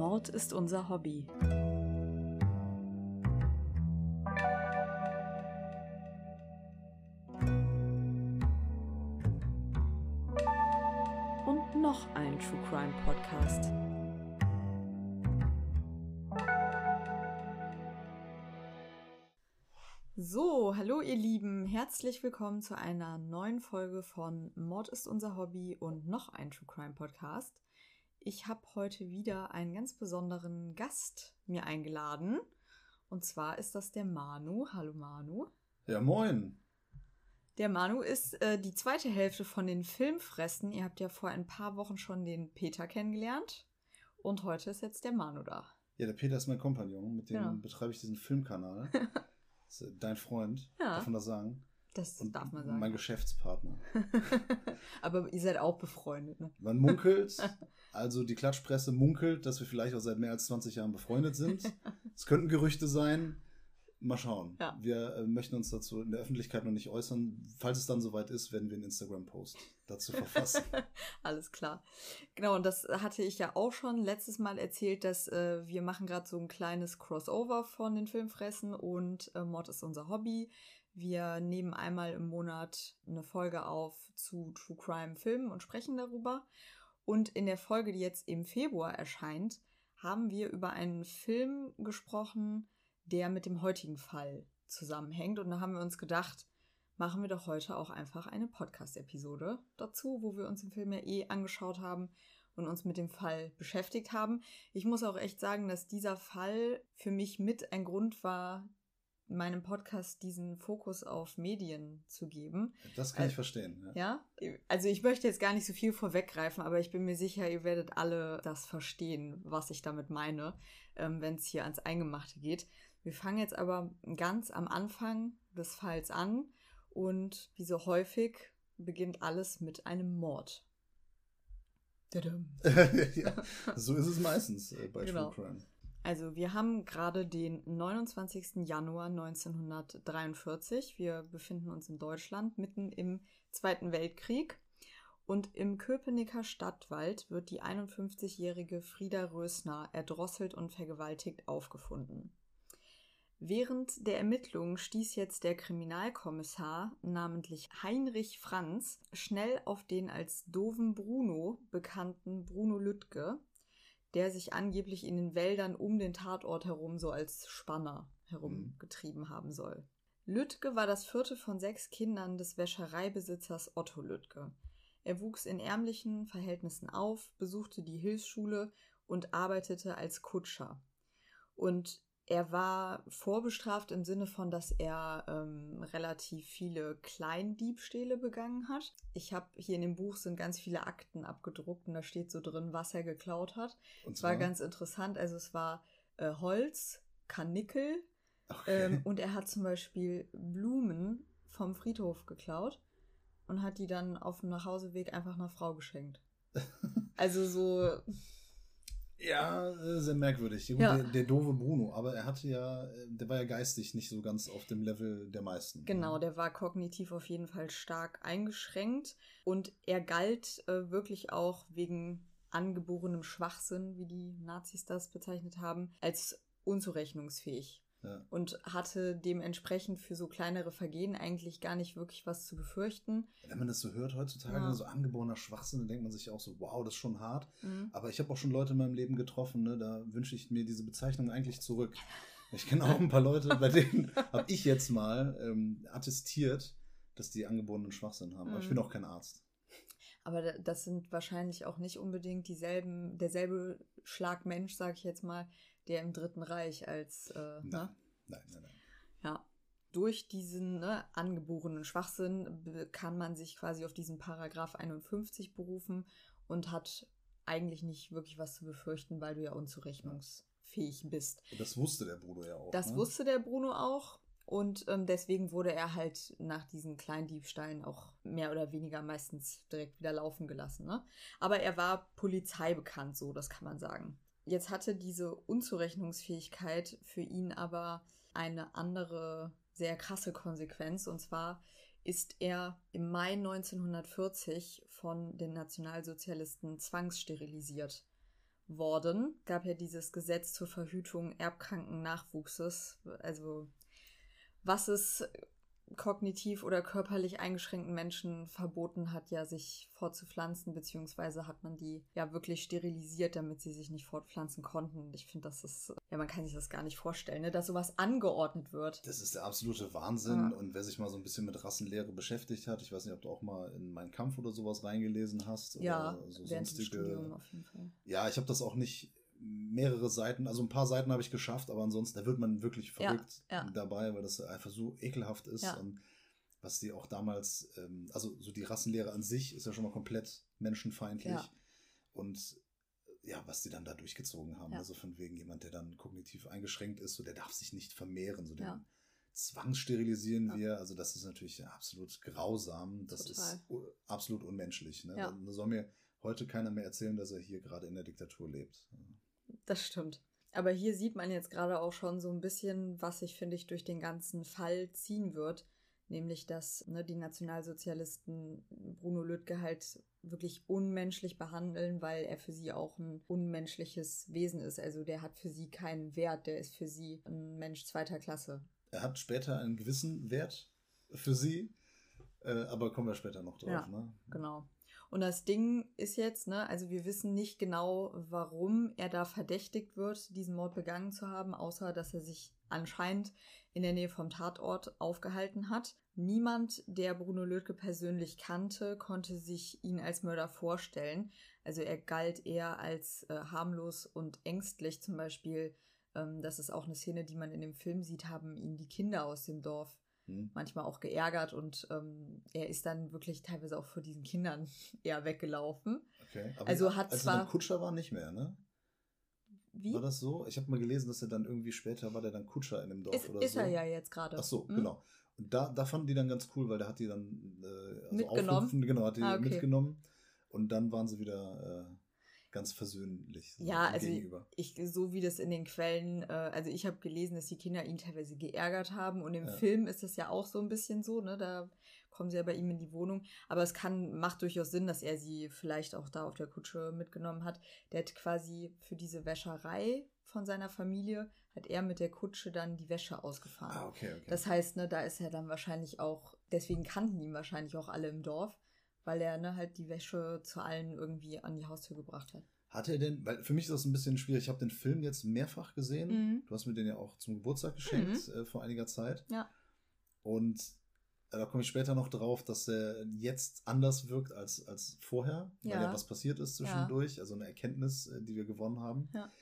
Mord ist unser Hobby. Und noch ein True Crime Podcast. So, hallo ihr Lieben, herzlich willkommen zu einer neuen Folge von Mord ist unser Hobby und noch ein True Crime Podcast. Ich habe heute wieder einen ganz besonderen Gast mir eingeladen. Und zwar ist das der Manu. Hallo Manu. Ja, moin. Der Manu ist äh, die zweite Hälfte von den Filmfressen. Ihr habt ja vor ein paar Wochen schon den Peter kennengelernt. Und heute ist jetzt der Manu da. Ja, der Peter ist mein Kompagnon. Mit dem ja. betreibe ich diesen Filmkanal. dein Freund. Ja. Darf man das sagen? Das und darf man sagen. Mein Geschäftspartner. Aber ihr seid auch befreundet, ne? Man munkelt, also die Klatschpresse munkelt, dass wir vielleicht auch seit mehr als 20 Jahren befreundet sind. Es könnten Gerüchte sein. Mal schauen. Ja. Wir äh, möchten uns dazu in der Öffentlichkeit noch nicht äußern. Falls es dann soweit ist, werden wir einen Instagram-Post dazu verfassen. Alles klar. Genau, und das hatte ich ja auch schon letztes Mal erzählt, dass äh, wir machen gerade so ein kleines Crossover von den Filmfressen und äh, Mord ist unser Hobby. Wir nehmen einmal im Monat eine Folge auf zu True Crime Filmen und sprechen darüber. Und in der Folge, die jetzt im Februar erscheint, haben wir über einen Film gesprochen, der mit dem heutigen Fall zusammenhängt. Und da haben wir uns gedacht, machen wir doch heute auch einfach eine Podcast-Episode dazu, wo wir uns den Film ja eh angeschaut haben und uns mit dem Fall beschäftigt haben. Ich muss auch echt sagen, dass dieser Fall für mich mit ein Grund war, meinem Podcast diesen Fokus auf Medien zu geben. Das kann ich verstehen. Ja. ja. also ich möchte jetzt gar nicht so viel vorweggreifen, aber ich bin mir sicher, ihr werdet alle das verstehen, was ich damit meine, ähm, wenn es hier ans Eingemachte geht. Wir fangen jetzt aber ganz am Anfang des Falls an und wie so häufig beginnt alles mit einem Mord. ja, so ist es meistens äh, bei genau. True Crime. Also wir haben gerade den 29. Januar 1943. Wir befinden uns in Deutschland mitten im Zweiten Weltkrieg. Und im Köpenicker Stadtwald wird die 51-jährige Frieda Rösner erdrosselt und vergewaltigt aufgefunden. Während der Ermittlungen stieß jetzt der Kriminalkommissar, namentlich Heinrich Franz, schnell auf den als Doven Bruno bekannten Bruno Lüttke, der sich angeblich in den Wäldern um den Tatort herum so als Spanner herumgetrieben haben soll. Lüttke war das vierte von sechs Kindern des Wäschereibesitzers Otto Lüttke. Er wuchs in ärmlichen Verhältnissen auf, besuchte die Hilfsschule und arbeitete als Kutscher. Und er war vorbestraft im Sinne von, dass er ähm, relativ viele Kleindiebstähle begangen hat. Ich habe hier in dem Buch sind ganz viele Akten abgedruckt und da steht so drin, was er geklaut hat. Und es war ganz interessant. Also es war äh, Holz, Karnickel okay. ähm, und er hat zum Beispiel Blumen vom Friedhof geklaut und hat die dann auf dem Nachhauseweg einfach einer Frau geschenkt. also so ja, äh, sehr merkwürdig. Ja. Der, der, doofe Bruno, aber er hatte ja, der war ja geistig nicht so ganz auf dem Level der meisten. Genau, der war kognitiv auf jeden Fall stark eingeschränkt und er galt äh, wirklich auch wegen angeborenem Schwachsinn, wie die Nazis das bezeichnet haben, als unzurechnungsfähig. Ja. Und hatte dementsprechend für so kleinere Vergehen eigentlich gar nicht wirklich was zu befürchten. Wenn man das so hört heutzutage, ja. so angeborener Schwachsinn, dann denkt man sich auch so, wow, das ist schon hart. Mhm. Aber ich habe auch schon Leute in meinem Leben getroffen, ne, da wünsche ich mir diese Bezeichnung eigentlich zurück. Ich kenne auch ein paar Leute, bei denen habe ich jetzt mal ähm, attestiert, dass die angeborenen Schwachsinn haben. Mhm. Aber ich bin mhm. auch kein Arzt. Aber das sind wahrscheinlich auch nicht unbedingt dieselben, derselbe Schlagmensch, sage ich jetzt mal, der im Dritten Reich als. Äh, nein. Ne? nein, nein, nein. Ja. Durch diesen ne, angeborenen Schwachsinn kann man sich quasi auf diesen Paragraph 51 berufen und hat eigentlich nicht wirklich was zu befürchten, weil du ja unzurechnungsfähig bist. Und das wusste der Bruno ja auch. Das ne? wusste der Bruno auch. Und ähm, deswegen wurde er halt nach diesen Kleindiebstahlen auch mehr oder weniger meistens direkt wieder laufen gelassen. Ne? Aber er war Polizei bekannt, so, das kann man sagen. Jetzt hatte diese Unzurechnungsfähigkeit für ihn aber eine andere, sehr krasse Konsequenz. Und zwar ist er im Mai 1940 von den Nationalsozialisten zwangssterilisiert worden. Gab ja dieses Gesetz zur Verhütung erbkranken Nachwuchses. Also was es kognitiv oder körperlich eingeschränkten Menschen verboten hat, ja sich fortzupflanzen, beziehungsweise hat man die ja wirklich sterilisiert, damit sie sich nicht fortpflanzen konnten. Ich finde, das ist, ja, man kann sich das gar nicht vorstellen, ne, dass sowas angeordnet wird. Das ist der absolute Wahnsinn. Ja. Und wer sich mal so ein bisschen mit Rassenlehre beschäftigt hat, ich weiß nicht, ob du auch mal in meinen Kampf oder sowas reingelesen hast. Ja, so während sonstige. Studium auf jeden Fall. Ja, ich habe das auch nicht mehrere Seiten, also ein paar Seiten habe ich geschafft, aber ansonsten, da wird man wirklich verrückt ja, ja. dabei, weil das einfach so ekelhaft ist. Ja. Und was die auch damals, ähm, also so die Rassenlehre an sich ist ja schon mal komplett menschenfeindlich. Und ja, was die dann da durchgezogen haben, also von wegen jemand, der dann kognitiv eingeschränkt ist, so der darf sich nicht vermehren, so den zwangssterilisieren wir. Also das ist natürlich absolut grausam. Das Total. ist absolut unmenschlich. Ne? Da soll mir heute keiner mehr erzählen, dass er hier gerade in der Diktatur lebt. Das stimmt. Aber hier sieht man jetzt gerade auch schon so ein bisschen, was sich, finde ich, durch den ganzen Fall ziehen wird. Nämlich, dass ne, die Nationalsozialisten Bruno Lüttke halt wirklich unmenschlich behandeln, weil er für sie auch ein unmenschliches Wesen ist. Also der hat für sie keinen Wert, der ist für sie ein Mensch zweiter Klasse. Er hat später einen gewissen Wert für sie, äh, aber kommen wir später noch drauf. Ja, ne? genau. Und das Ding ist jetzt, ne, also wir wissen nicht genau, warum er da verdächtigt wird, diesen Mord begangen zu haben, außer dass er sich anscheinend in der Nähe vom Tatort aufgehalten hat. Niemand, der Bruno Lötke persönlich kannte, konnte sich ihn als Mörder vorstellen. Also er galt eher als äh, harmlos und ängstlich. Zum Beispiel, ähm, das ist auch eine Szene, die man in dem Film sieht, haben ihn die Kinder aus dem Dorf hm. manchmal auch geärgert und ähm, er ist dann wirklich teilweise auch vor diesen Kindern eher weggelaufen. Okay. Aber also hat als zwar er Kutscher war nicht mehr, ne? Wie? War das so? Ich habe mal gelesen, dass er dann irgendwie später war der dann Kutscher in dem Dorf ist, oder ist so. Ist er ja jetzt gerade. Ach so, hm? genau. Und da, da fanden die dann ganz cool, weil der hat die dann äh, also mitgenommen. Genau, hat die ah, okay. mitgenommen. Und dann waren sie wieder äh, ganz versöhnlich so ja, also gegenüber. Ich, so wie das in den Quellen, äh, also ich habe gelesen, dass die Kinder ihn teilweise geärgert haben und im ja. Film ist das ja auch so ein bisschen so, ne? Da kommen sie ja bei ihm in die Wohnung. Aber es kann, macht durchaus Sinn, dass er sie vielleicht auch da auf der Kutsche mitgenommen hat. Der hat quasi für diese Wäscherei von seiner Familie, hat er mit der Kutsche dann die Wäsche ausgefahren. Ah, okay, okay. Das heißt, ne, da ist er dann wahrscheinlich auch, deswegen kannten ihn wahrscheinlich auch alle im Dorf weil er ne, halt die Wäsche zu allen irgendwie an die Haustür gebracht hat. Hat er denn, weil für mich ist das ein bisschen schwierig, ich habe den Film jetzt mehrfach gesehen. Mhm. Du hast mir den ja auch zum Geburtstag geschenkt mhm. äh, vor einiger Zeit. Ja. Und äh, da komme ich später noch drauf, dass er jetzt anders wirkt als, als vorher, ja. weil ja was passiert ist zwischendurch, ja. also eine Erkenntnis, äh, die wir gewonnen haben. Ja.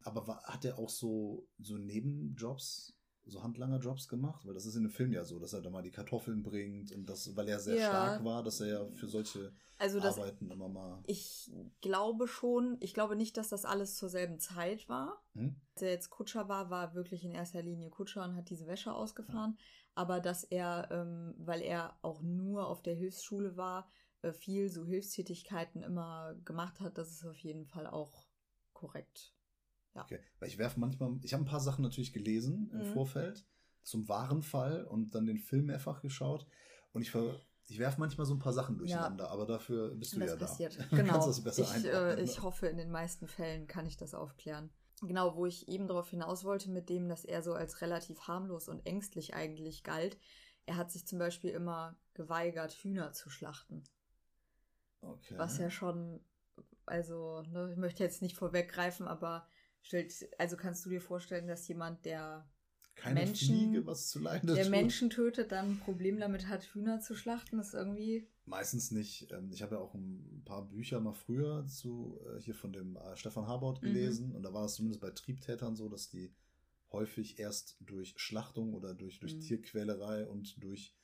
Aber war, hat er auch so, so Nebenjobs so Handlanger-Jobs gemacht? Weil das ist in dem Film ja so, dass er da mal die Kartoffeln bringt und das, weil er sehr ja. stark war, dass er ja für solche also das, Arbeiten immer mal. Ich glaube schon, ich glaube nicht, dass das alles zur selben Zeit war. Hm? Als er jetzt Kutscher war, war wirklich in erster Linie Kutscher und hat diese Wäsche ausgefahren. Ja. Aber dass er, ähm, weil er auch nur auf der Hilfsschule war, äh, viel so Hilfstätigkeiten immer gemacht hat, das ist auf jeden Fall auch korrekt. Ja. Okay, weil ich werfe manchmal, ich habe ein paar Sachen natürlich gelesen im mhm. Vorfeld zum wahren Fall und dann den Film mehrfach geschaut und ich ver ich werfe manchmal so ein paar Sachen durcheinander, ja. aber dafür bist du das ja passiert. da. Genau. das besser ich, äh, ich hoffe, in den meisten Fällen kann ich das aufklären. Genau, wo ich eben darauf hinaus wollte, mit dem, dass er so als relativ harmlos und ängstlich eigentlich galt. Er hat sich zum Beispiel immer geweigert, Hühner zu schlachten. Okay. Was ja schon, also, ne, ich möchte jetzt nicht vorweggreifen, aber stellt, also kannst du dir vorstellen, dass jemand, der keine Menschen, Fliege was zu leiden der tut. Menschen tötet, dann ein Problem damit hat, Hühner zu schlachten, ist irgendwie. Meistens nicht. Ähm, ich habe ja auch ein paar Bücher mal früher zu äh, hier von dem äh, Stefan Harbaut mhm. gelesen mhm. und da war es zumindest bei Triebtätern so, dass die häufig erst durch Schlachtung oder durch, durch mhm. Tierquälerei und durch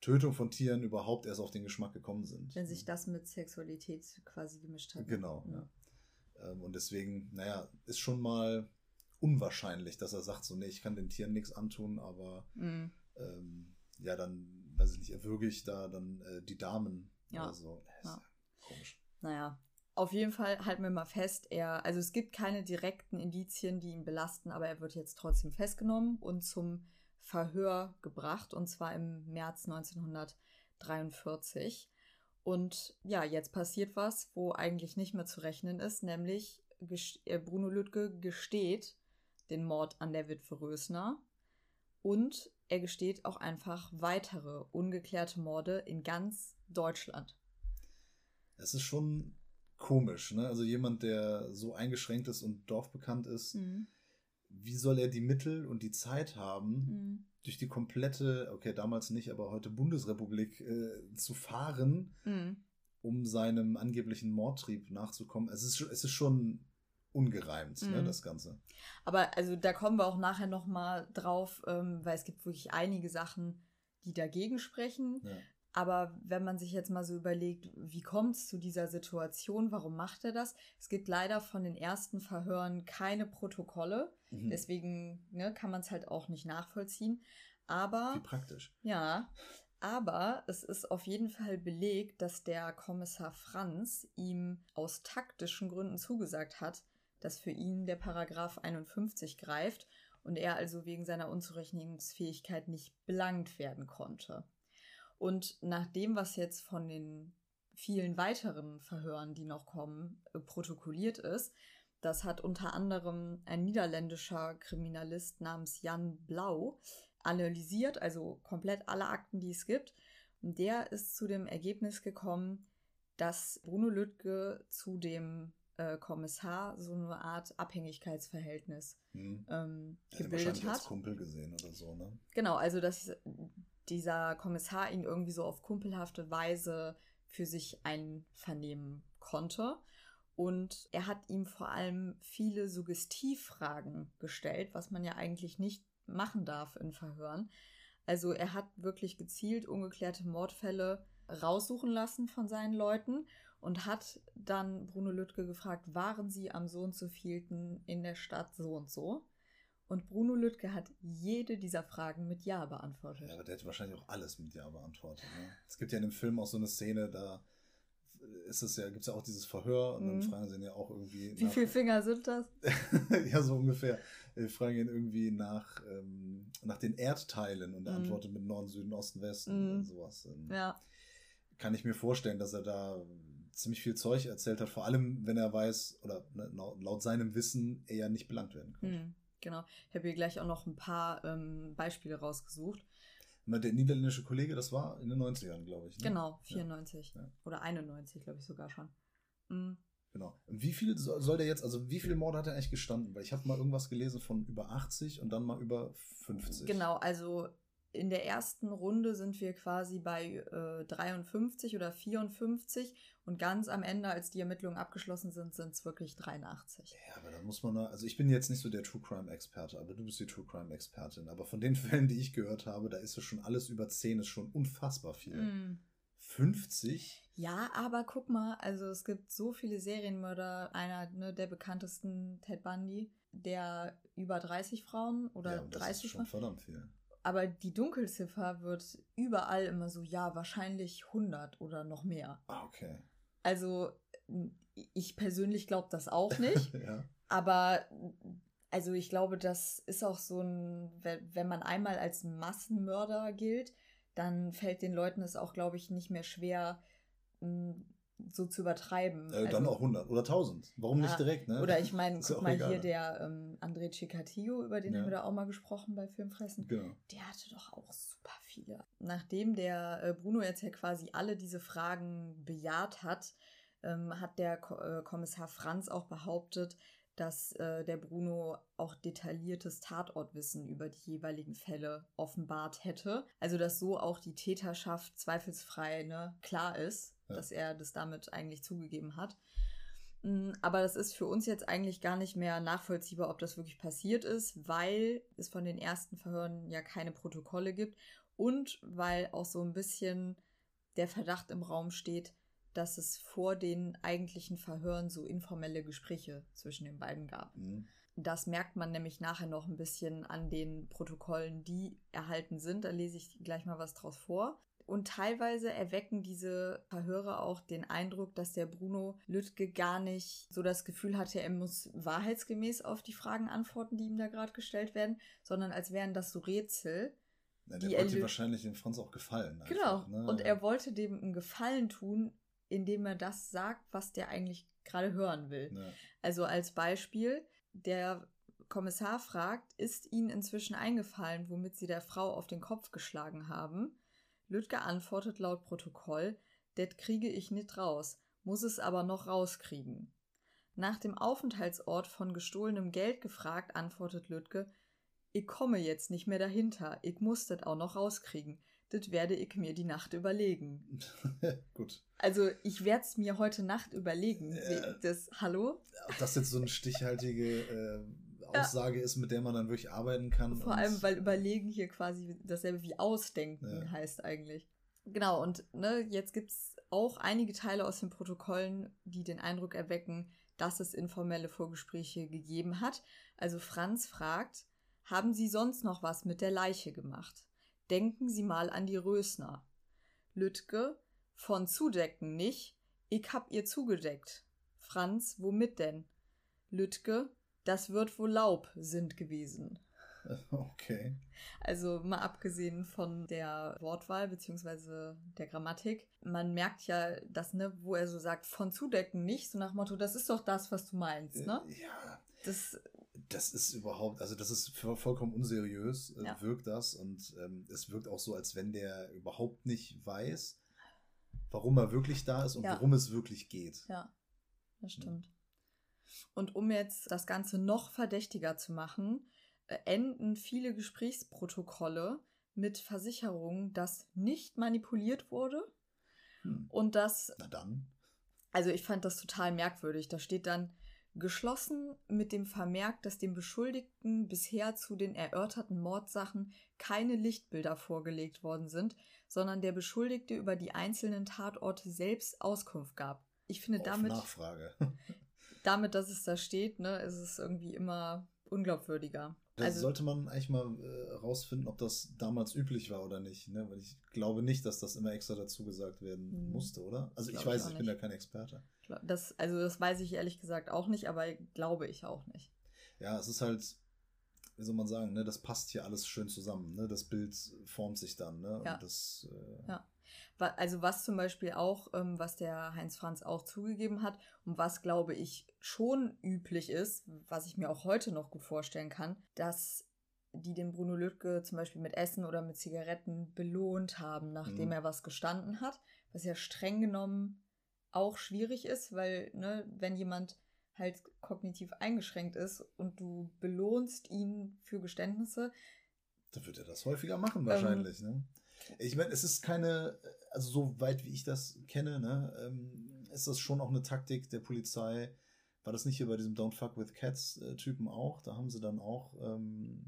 Tötung von Tieren überhaupt erst auf den Geschmack gekommen sind. Wenn sich das mit Sexualität quasi gemischt hat. Genau, mhm. ja. Ähm, und deswegen, naja, ist schon mal unwahrscheinlich, dass er sagt, so, nee, ich kann den Tieren nichts antun, aber mhm. ähm, ja, dann, weiß ich nicht, erwürge ich da dann äh, die Damen ja. oder so. Ja. Komisch. Naja, auf jeden Fall halten wir mal fest, er, also es gibt keine direkten Indizien, die ihn belasten, aber er wird jetzt trotzdem festgenommen und zum Verhör gebracht, und zwar im März 1943. Und ja, jetzt passiert was, wo eigentlich nicht mehr zu rechnen ist, nämlich äh, Bruno Lüttke gesteht den Mord an der Witwe Rösner und er gesteht auch einfach weitere ungeklärte Morde in ganz Deutschland. Es ist schon komisch, ne? Also jemand, der so eingeschränkt ist und dorfbekannt ist, mhm. Wie soll er die Mittel und die Zeit haben, mhm. durch die komplette, okay, damals nicht, aber heute Bundesrepublik äh, zu fahren, mhm. um seinem angeblichen Mordtrieb nachzukommen? Es ist, es ist schon ungereimt, ne, das Ganze. Aber also da kommen wir auch nachher nochmal drauf, ähm, weil es gibt wirklich einige Sachen, die dagegen sprechen. Ja. Aber wenn man sich jetzt mal so überlegt, wie kommt es zu dieser Situation, warum macht er das? Es gibt leider von den ersten Verhören keine Protokolle. Mhm. Deswegen ne, kann man es halt auch nicht nachvollziehen. Aber. Wie praktisch. Ja. Aber es ist auf jeden Fall belegt, dass der Kommissar Franz ihm aus taktischen Gründen zugesagt hat, dass für ihn der Paragraph 51 greift und er also wegen seiner Unzurechnungsfähigkeit nicht belangt werden konnte. Und nach dem, was jetzt von den vielen weiteren Verhören, die noch kommen, äh, protokolliert ist, das hat unter anderem ein niederländischer Kriminalist namens Jan Blau analysiert, also komplett alle Akten, die es gibt. Und der ist zu dem Ergebnis gekommen, dass Bruno Lüttke zu dem äh, Kommissar so eine Art Abhängigkeitsverhältnis hm. ähm, gebildet hat. Als Kumpel gesehen oder so, ne? Genau, also dass dieser Kommissar ihn irgendwie so auf kumpelhafte Weise für sich einvernehmen konnte. Und er hat ihm vor allem viele Suggestivfragen gestellt, was man ja eigentlich nicht machen darf in Verhören. Also er hat wirklich gezielt ungeklärte Mordfälle raussuchen lassen von seinen Leuten und hat dann Bruno Lüttke gefragt, waren sie am so und so vielten in der Stadt so und so? Und Bruno Lüttke hat jede dieser Fragen mit Ja beantwortet. Ja, aber der hat wahrscheinlich auch alles mit Ja beantwortet. Ne? Es gibt ja in dem Film auch so eine Szene, da ist es ja, gibt es ja auch dieses Verhör und dann mhm. fragen sie ihn ja auch irgendwie. Wie nach, viele Finger sind das? ja, so ungefähr. Wir fragen ihn irgendwie nach, ähm, nach den Erdteilen und er mhm. antwortet mit Norden, Süden, Osten, Westen mhm. und sowas. Ähm, ja. Kann ich mir vorstellen, dass er da ziemlich viel Zeug erzählt hat, vor allem wenn er weiß oder ne, laut seinem Wissen er nicht belangt werden konnte. Mhm. Genau. Ich habe hier gleich auch noch ein paar ähm, Beispiele rausgesucht. Der niederländische Kollege, das war in den 90ern, glaube ich. Ne? Genau, 94. Ja. Oder 91, glaube ich sogar schon. Mhm. Genau. Wie viel soll der jetzt, also wie viele Morde hat er eigentlich gestanden? Weil ich habe mal irgendwas gelesen von über 80 und dann mal über 50. Genau, also in der ersten Runde sind wir quasi bei äh, 53 oder 54 und ganz am Ende, als die Ermittlungen abgeschlossen sind, sind es wirklich 83. Ja, aber da muss man, also ich bin jetzt nicht so der True Crime Experte, aber du bist die True Crime Expertin. Aber von den Fällen, die ich gehört habe, da ist es schon alles über 10, ist schon unfassbar viel. Mm. 50? Ja, aber guck mal, also es gibt so viele Serienmörder, einer ne, der bekanntesten, Ted Bundy, der über 30 Frauen oder ja, das 30 ist schon verdammt viel. Aber die Dunkelziffer wird überall immer so, ja, wahrscheinlich 100 oder noch mehr. Ah, okay. Also ich persönlich glaube das auch nicht. ja. Aber also ich glaube, das ist auch so ein, wenn man einmal als Massenmörder gilt, dann fällt den Leuten es auch, glaube ich, nicht mehr schwer, so zu übertreiben. Äh, dann also, auch 100 oder 1000. Warum ja, nicht direkt? Ne? Oder ich meine, guck mal egal. hier der ähm, André Cicatillo, über den ja. haben wir da auch mal gesprochen bei Filmfressen. Genau. Der hatte doch auch super viele. Nachdem der äh, Bruno jetzt ja quasi alle diese Fragen bejaht hat, ähm, hat der Ko äh, Kommissar Franz auch behauptet, dass äh, der Bruno auch detailliertes Tatortwissen über die jeweiligen Fälle offenbart hätte. Also dass so auch die Täterschaft zweifelsfrei ne, klar ist ja. dass er das damit eigentlich zugegeben hat. Mm, aber das ist für uns jetzt eigentlich gar nicht mehr nachvollziehbar, ob das wirklich passiert ist, weil es von den ersten Verhören ja keine Protokolle gibt und weil auch so ein bisschen der Verdacht im Raum steht, dass es vor den eigentlichen Verhören so informelle Gespräche zwischen den beiden gab. Mhm. Das merkt man nämlich nachher noch ein bisschen an den Protokollen, die erhalten sind. Da lese ich gleich mal was draus vor. Und teilweise erwecken diese Verhöre auch den Eindruck, dass der Bruno Lüttke gar nicht so das Gefühl hatte, er muss wahrheitsgemäß auf die Fragen antworten, die ihm da gerade gestellt werden, sondern als wären das so Rätsel. Ja, der wollte wahrscheinlich dem Franz auch gefallen. Einfach, genau. Ne? Und er wollte dem einen Gefallen tun, indem er das sagt, was der eigentlich gerade hören will. Ja. Also als Beispiel, der Kommissar fragt, ist Ihnen inzwischen eingefallen, womit Sie der Frau auf den Kopf geschlagen haben? Lüdger antwortet laut Protokoll, det kriege ich nicht raus, muss es aber noch rauskriegen. Nach dem Aufenthaltsort von gestohlenem Geld gefragt, antwortet Lüdke, ich komme jetzt nicht mehr dahinter, ich muss das auch noch rauskriegen. Das werde ich mir die Nacht überlegen. Gut. Also ich werde es mir heute Nacht überlegen. Äh, das, hallo? Ob das jetzt so eine stichhaltige äh, Aussage ja. ist, mit der man dann wirklich arbeiten kann. Vor allem, weil überlegen hier quasi dasselbe wie ausdenken ja. heißt eigentlich. Genau, und ne, jetzt gibt es auch einige Teile aus den Protokollen, die den Eindruck erwecken, dass es informelle Vorgespräche gegeben hat. Also Franz fragt, haben Sie sonst noch was mit der Leiche gemacht? Denken Sie mal an die Rösner. Lütke, von zudecken nicht, ich hab ihr zugedeckt. Franz, womit denn? Lütke, das wird wohl Laub sind gewesen. Okay. Also mal abgesehen von der Wortwahl bzw. der Grammatik, man merkt ja, dass, ne, wo er so sagt, von zudecken nicht, so nach Motto, das ist doch das, was du meinst, ne? Äh, ja. Das das ist überhaupt, also das ist vollkommen unseriös, äh, ja. wirkt das. Und ähm, es wirkt auch so, als wenn der überhaupt nicht weiß, warum er wirklich da ist und ja. worum es wirklich geht. Ja, das stimmt. Und um jetzt das Ganze noch verdächtiger zu machen, äh, enden viele Gesprächsprotokolle mit Versicherungen, dass nicht manipuliert wurde hm. und dass. Na dann. Also ich fand das total merkwürdig. Da steht dann, geschlossen mit dem Vermerk, dass dem Beschuldigten bisher zu den erörterten Mordsachen keine Lichtbilder vorgelegt worden sind, sondern der Beschuldigte über die einzelnen Tatorte selbst Auskunft gab. Ich finde Auf damit. Nachfrage. damit, dass es da steht, ne, ist es irgendwie immer unglaubwürdiger. Das also, sollte man eigentlich mal äh, rausfinden, ob das damals üblich war oder nicht. Ne? Weil ich glaube nicht, dass das immer extra dazu gesagt werden hm. musste, oder? Also ich weiß, ich, ich bin ja kein Experte. Das, also das weiß ich ehrlich gesagt auch nicht, aber glaube ich auch nicht. Ja, es ist halt, wie soll man sagen, ne, das passt hier alles schön zusammen. Ne? Das Bild formt sich dann. Ne? Ja. Das, äh, ja. Also was zum Beispiel auch, ähm, was der Heinz Franz auch zugegeben hat und was, glaube ich, schon üblich ist, was ich mir auch heute noch gut vorstellen kann, dass die den Bruno Lüttke zum Beispiel mit Essen oder mit Zigaretten belohnt haben, nachdem mhm. er was gestanden hat, was ja streng genommen auch schwierig ist, weil, ne, wenn jemand halt kognitiv eingeschränkt ist und du belohnst ihn für Geständnisse. Dann wird er das häufiger machen, wahrscheinlich, ähm, ne? Ich meine, es ist keine, also so weit wie ich das kenne, ne, ähm, ist das schon auch eine Taktik der Polizei. War das nicht hier bei diesem Don't Fuck with Cats äh, Typen auch? Da haben sie dann auch ähm,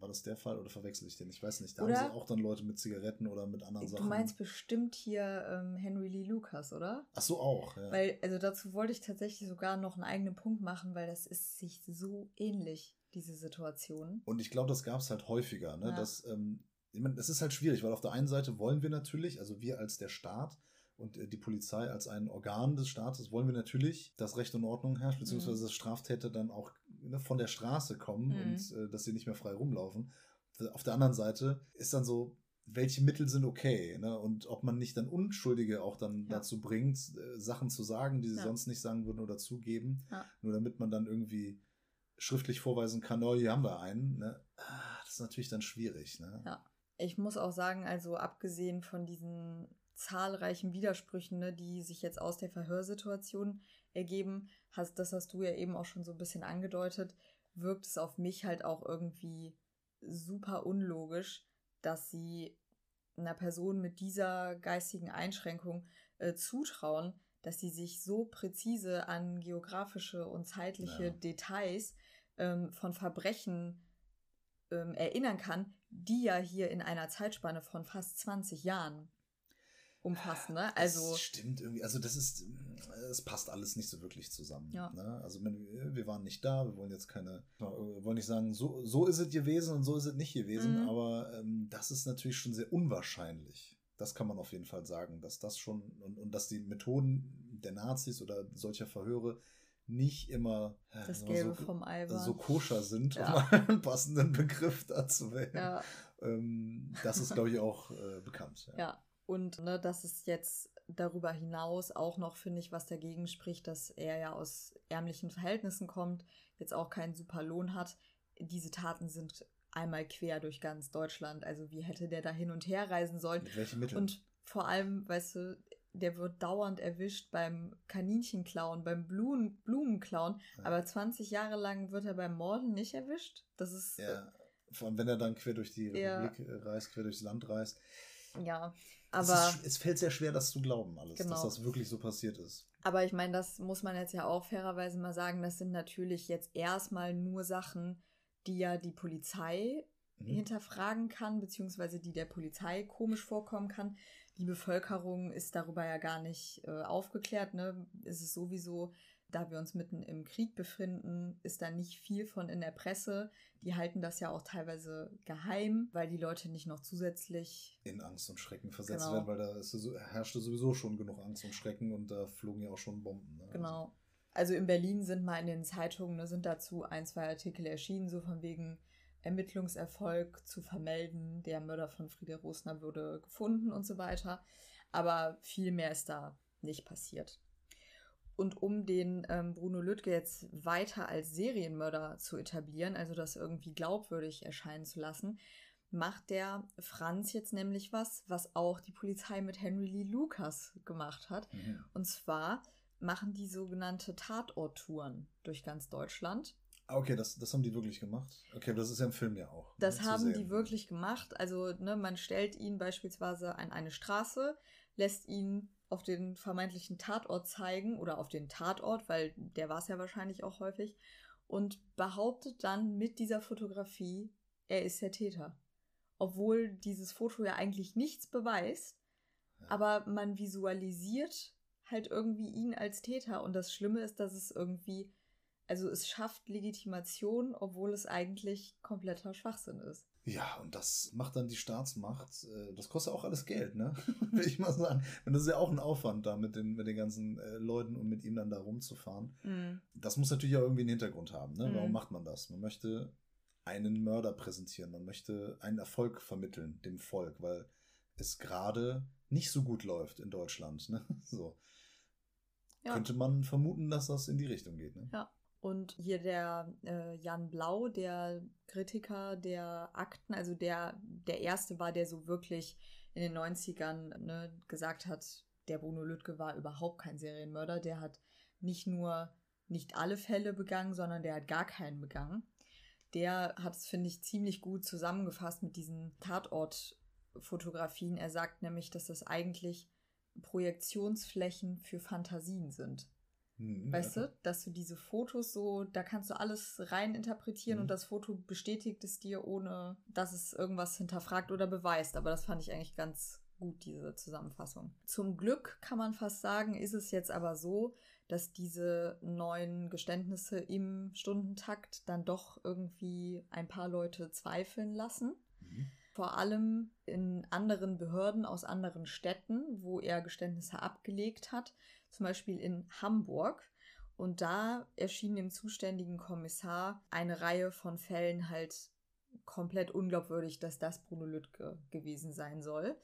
war das der Fall oder verwechsel ich den? Ich weiß nicht. Da oder? haben sie auch dann Leute mit Zigaretten oder mit anderen du Sachen. Du meinst bestimmt hier ähm, Henry Lee Lucas, oder? Ach so, auch, ja. Weil, also dazu wollte ich tatsächlich sogar noch einen eigenen Punkt machen, weil das ist sich so ähnlich, diese Situation. Und ich glaube, das gab es halt häufiger, ne? Ja. Dass, ähm, meine, es ist halt schwierig, weil auf der einen Seite wollen wir natürlich, also wir als der Staat, und äh, die Polizei als ein Organ des Staates wollen wir natürlich, dass Recht und Ordnung herrscht, beziehungsweise mhm. dass Straftäter dann auch ne, von der Straße kommen mhm. und äh, dass sie nicht mehr frei rumlaufen. Auf der anderen Seite ist dann so, welche Mittel sind okay ne? und ob man nicht dann Unschuldige auch dann ja. dazu bringt, äh, Sachen zu sagen, die sie ja. sonst nicht sagen würden oder zugeben, ja. nur damit man dann irgendwie schriftlich vorweisen kann, oh, hier haben wir einen. Ne? Ah, das ist natürlich dann schwierig. Ne? Ja. Ich muss auch sagen, also abgesehen von diesen zahlreichen Widersprüchen, ne, die sich jetzt aus der Verhörsituation ergeben, hast, das hast du ja eben auch schon so ein bisschen angedeutet, wirkt es auf mich halt auch irgendwie super unlogisch, dass sie einer Person mit dieser geistigen Einschränkung äh, zutrauen, dass sie sich so präzise an geografische und zeitliche ja. Details ähm, von Verbrechen ähm, erinnern kann, die ja hier in einer Zeitspanne von fast 20 Jahren umfassen, ne? Also. Das stimmt irgendwie. Also, das ist, es passt alles nicht so wirklich zusammen. Ja. Ne? Also, wir waren nicht da, wir wollen jetzt keine, wir wollen nicht sagen, so, so ist es gewesen und so ist es nicht gewesen, mhm. aber ähm, das ist natürlich schon sehr unwahrscheinlich. Das kann man auf jeden Fall sagen, dass das schon und, und dass die Methoden der Nazis oder solcher Verhöre nicht immer das Gelbe so, vom Ei so koscher sind, ja. um einen passenden Begriff dazu wählen. Ja. Ähm, das ist, glaube ich, auch äh, bekannt. Ja. ja. Und ne, dass es jetzt darüber hinaus auch noch, finde ich, was dagegen spricht, dass er ja aus ärmlichen Verhältnissen kommt, jetzt auch keinen super Lohn hat. Diese Taten sind einmal quer durch ganz Deutschland. Also wie hätte der da hin und her reisen sollen? Mit welchen Mitteln? Und vor allem, weißt du, der wird dauernd erwischt beim Kaninchenklauen, beim Blumen, Blumenklauen, ja. aber 20 Jahre lang wird er beim Morden nicht erwischt. Das ist. Ja, vor allem wenn er dann quer durch die Republik ja. reist, quer durchs Land reist. Ja, aber. Es, ist, es, fällt sehr schwer, das zu glauben, alles, genau. dass das wirklich so passiert ist. Aber ich meine, das muss man jetzt ja auch fairerweise mal sagen, das sind natürlich jetzt erstmal nur Sachen, die ja die Polizei mhm. hinterfragen kann, beziehungsweise die der Polizei komisch vorkommen kann. Die Bevölkerung ist darüber ja gar nicht äh, aufgeklärt. Ne? Es ist sowieso, da wir uns mitten im Krieg befinden, ist da nicht viel von in der Presse. Die halten das ja auch teilweise geheim, weil die Leute nicht noch zusätzlich in Angst und Schrecken versetzt genau. werden, weil da ist, herrschte sowieso schon genug Angst und Schrecken und da flogen ja auch schon Bomben. Ne? Genau. Also in Berlin sind mal in den Zeitungen, ne, sind dazu ein, zwei Artikel erschienen, so von wegen Ermittlungserfolg zu vermelden, der Mörder von Friede Rosner wurde gefunden und so weiter. Aber viel mehr ist da nicht passiert. Und um den ähm, Bruno Lüttke jetzt weiter als Serienmörder zu etablieren, also das irgendwie glaubwürdig erscheinen zu lassen, macht der Franz jetzt nämlich was, was auch die Polizei mit Henry Lee Lucas gemacht hat. Mhm. Und zwar machen die sogenannte Tatorttouren durch ganz Deutschland. Ah, okay, das, das haben die wirklich gemacht. Okay, das ist ja im Film ja auch. Ne, das haben die wirklich gemacht. Also, ne, man stellt ihn beispielsweise an eine Straße, lässt ihn auf den vermeintlichen Tatort zeigen oder auf den Tatort, weil der war es ja wahrscheinlich auch häufig, und behauptet dann mit dieser Fotografie, er ist der Täter. Obwohl dieses Foto ja eigentlich nichts beweist, ja. aber man visualisiert halt irgendwie ihn als Täter. Und das Schlimme ist, dass es irgendwie, also es schafft Legitimation, obwohl es eigentlich kompletter Schwachsinn ist. Ja, und das macht dann die Staatsmacht. Äh, das kostet auch alles Geld, ne? Will ich mal sagen. Und das ist ja auch ein Aufwand, da mit den, mit den ganzen äh, Leuten und mit ihm dann da rumzufahren. Mm. Das muss natürlich auch irgendwie einen Hintergrund haben, ne? Mm. Warum macht man das? Man möchte einen Mörder präsentieren, man möchte einen Erfolg vermitteln dem Volk, weil es gerade nicht so gut läuft in Deutschland, ne? So ja. könnte man vermuten, dass das in die Richtung geht. Ne? Ja. Und hier der äh, Jan Blau, der Kritiker der Akten, also der, der erste war, der so wirklich in den 90ern ne, gesagt hat, der Bruno Lüttke war überhaupt kein Serienmörder. Der hat nicht nur nicht alle Fälle begangen, sondern der hat gar keinen begangen. Der hat es, finde ich, ziemlich gut zusammengefasst mit diesen Tatortfotografien. Er sagt nämlich, dass das eigentlich Projektionsflächen für Fantasien sind. Mhm, weißt ja. du, dass du diese Fotos so, da kannst du alles rein interpretieren mhm. und das Foto bestätigt es dir, ohne dass es irgendwas hinterfragt oder beweist. Aber das fand ich eigentlich ganz gut, diese Zusammenfassung. Zum Glück kann man fast sagen, ist es jetzt aber so, dass diese neuen Geständnisse im Stundentakt dann doch irgendwie ein paar Leute zweifeln lassen. Mhm vor allem in anderen Behörden aus anderen Städten, wo er Geständnisse abgelegt hat, zum Beispiel in Hamburg. Und da erschien dem zuständigen Kommissar eine Reihe von Fällen halt komplett unglaubwürdig, dass das Bruno Lüttke gewesen sein soll.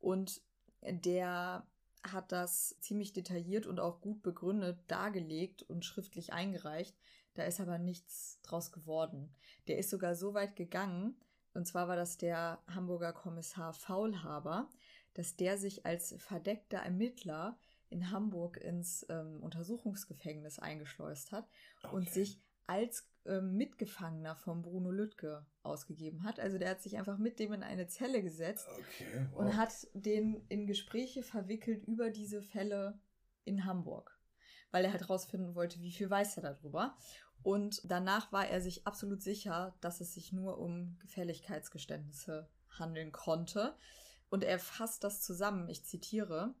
Und der hat das ziemlich detailliert und auch gut begründet dargelegt und schriftlich eingereicht. Da ist aber nichts draus geworden. Der ist sogar so weit gegangen, und zwar war das der Hamburger Kommissar Faulhaber, dass der sich als verdeckter Ermittler in Hamburg ins ähm, Untersuchungsgefängnis eingeschleust hat okay. und sich als ähm, Mitgefangener von Bruno Lüttke ausgegeben hat. Also der hat sich einfach mit dem in eine Zelle gesetzt okay, wow. und hat den in Gespräche verwickelt über diese Fälle in Hamburg, weil er halt rausfinden wollte, wie viel weiß er darüber. Und danach war er sich absolut sicher, dass es sich nur um Gefälligkeitsgeständnisse handeln konnte. Und er fasst das zusammen, ich zitiere,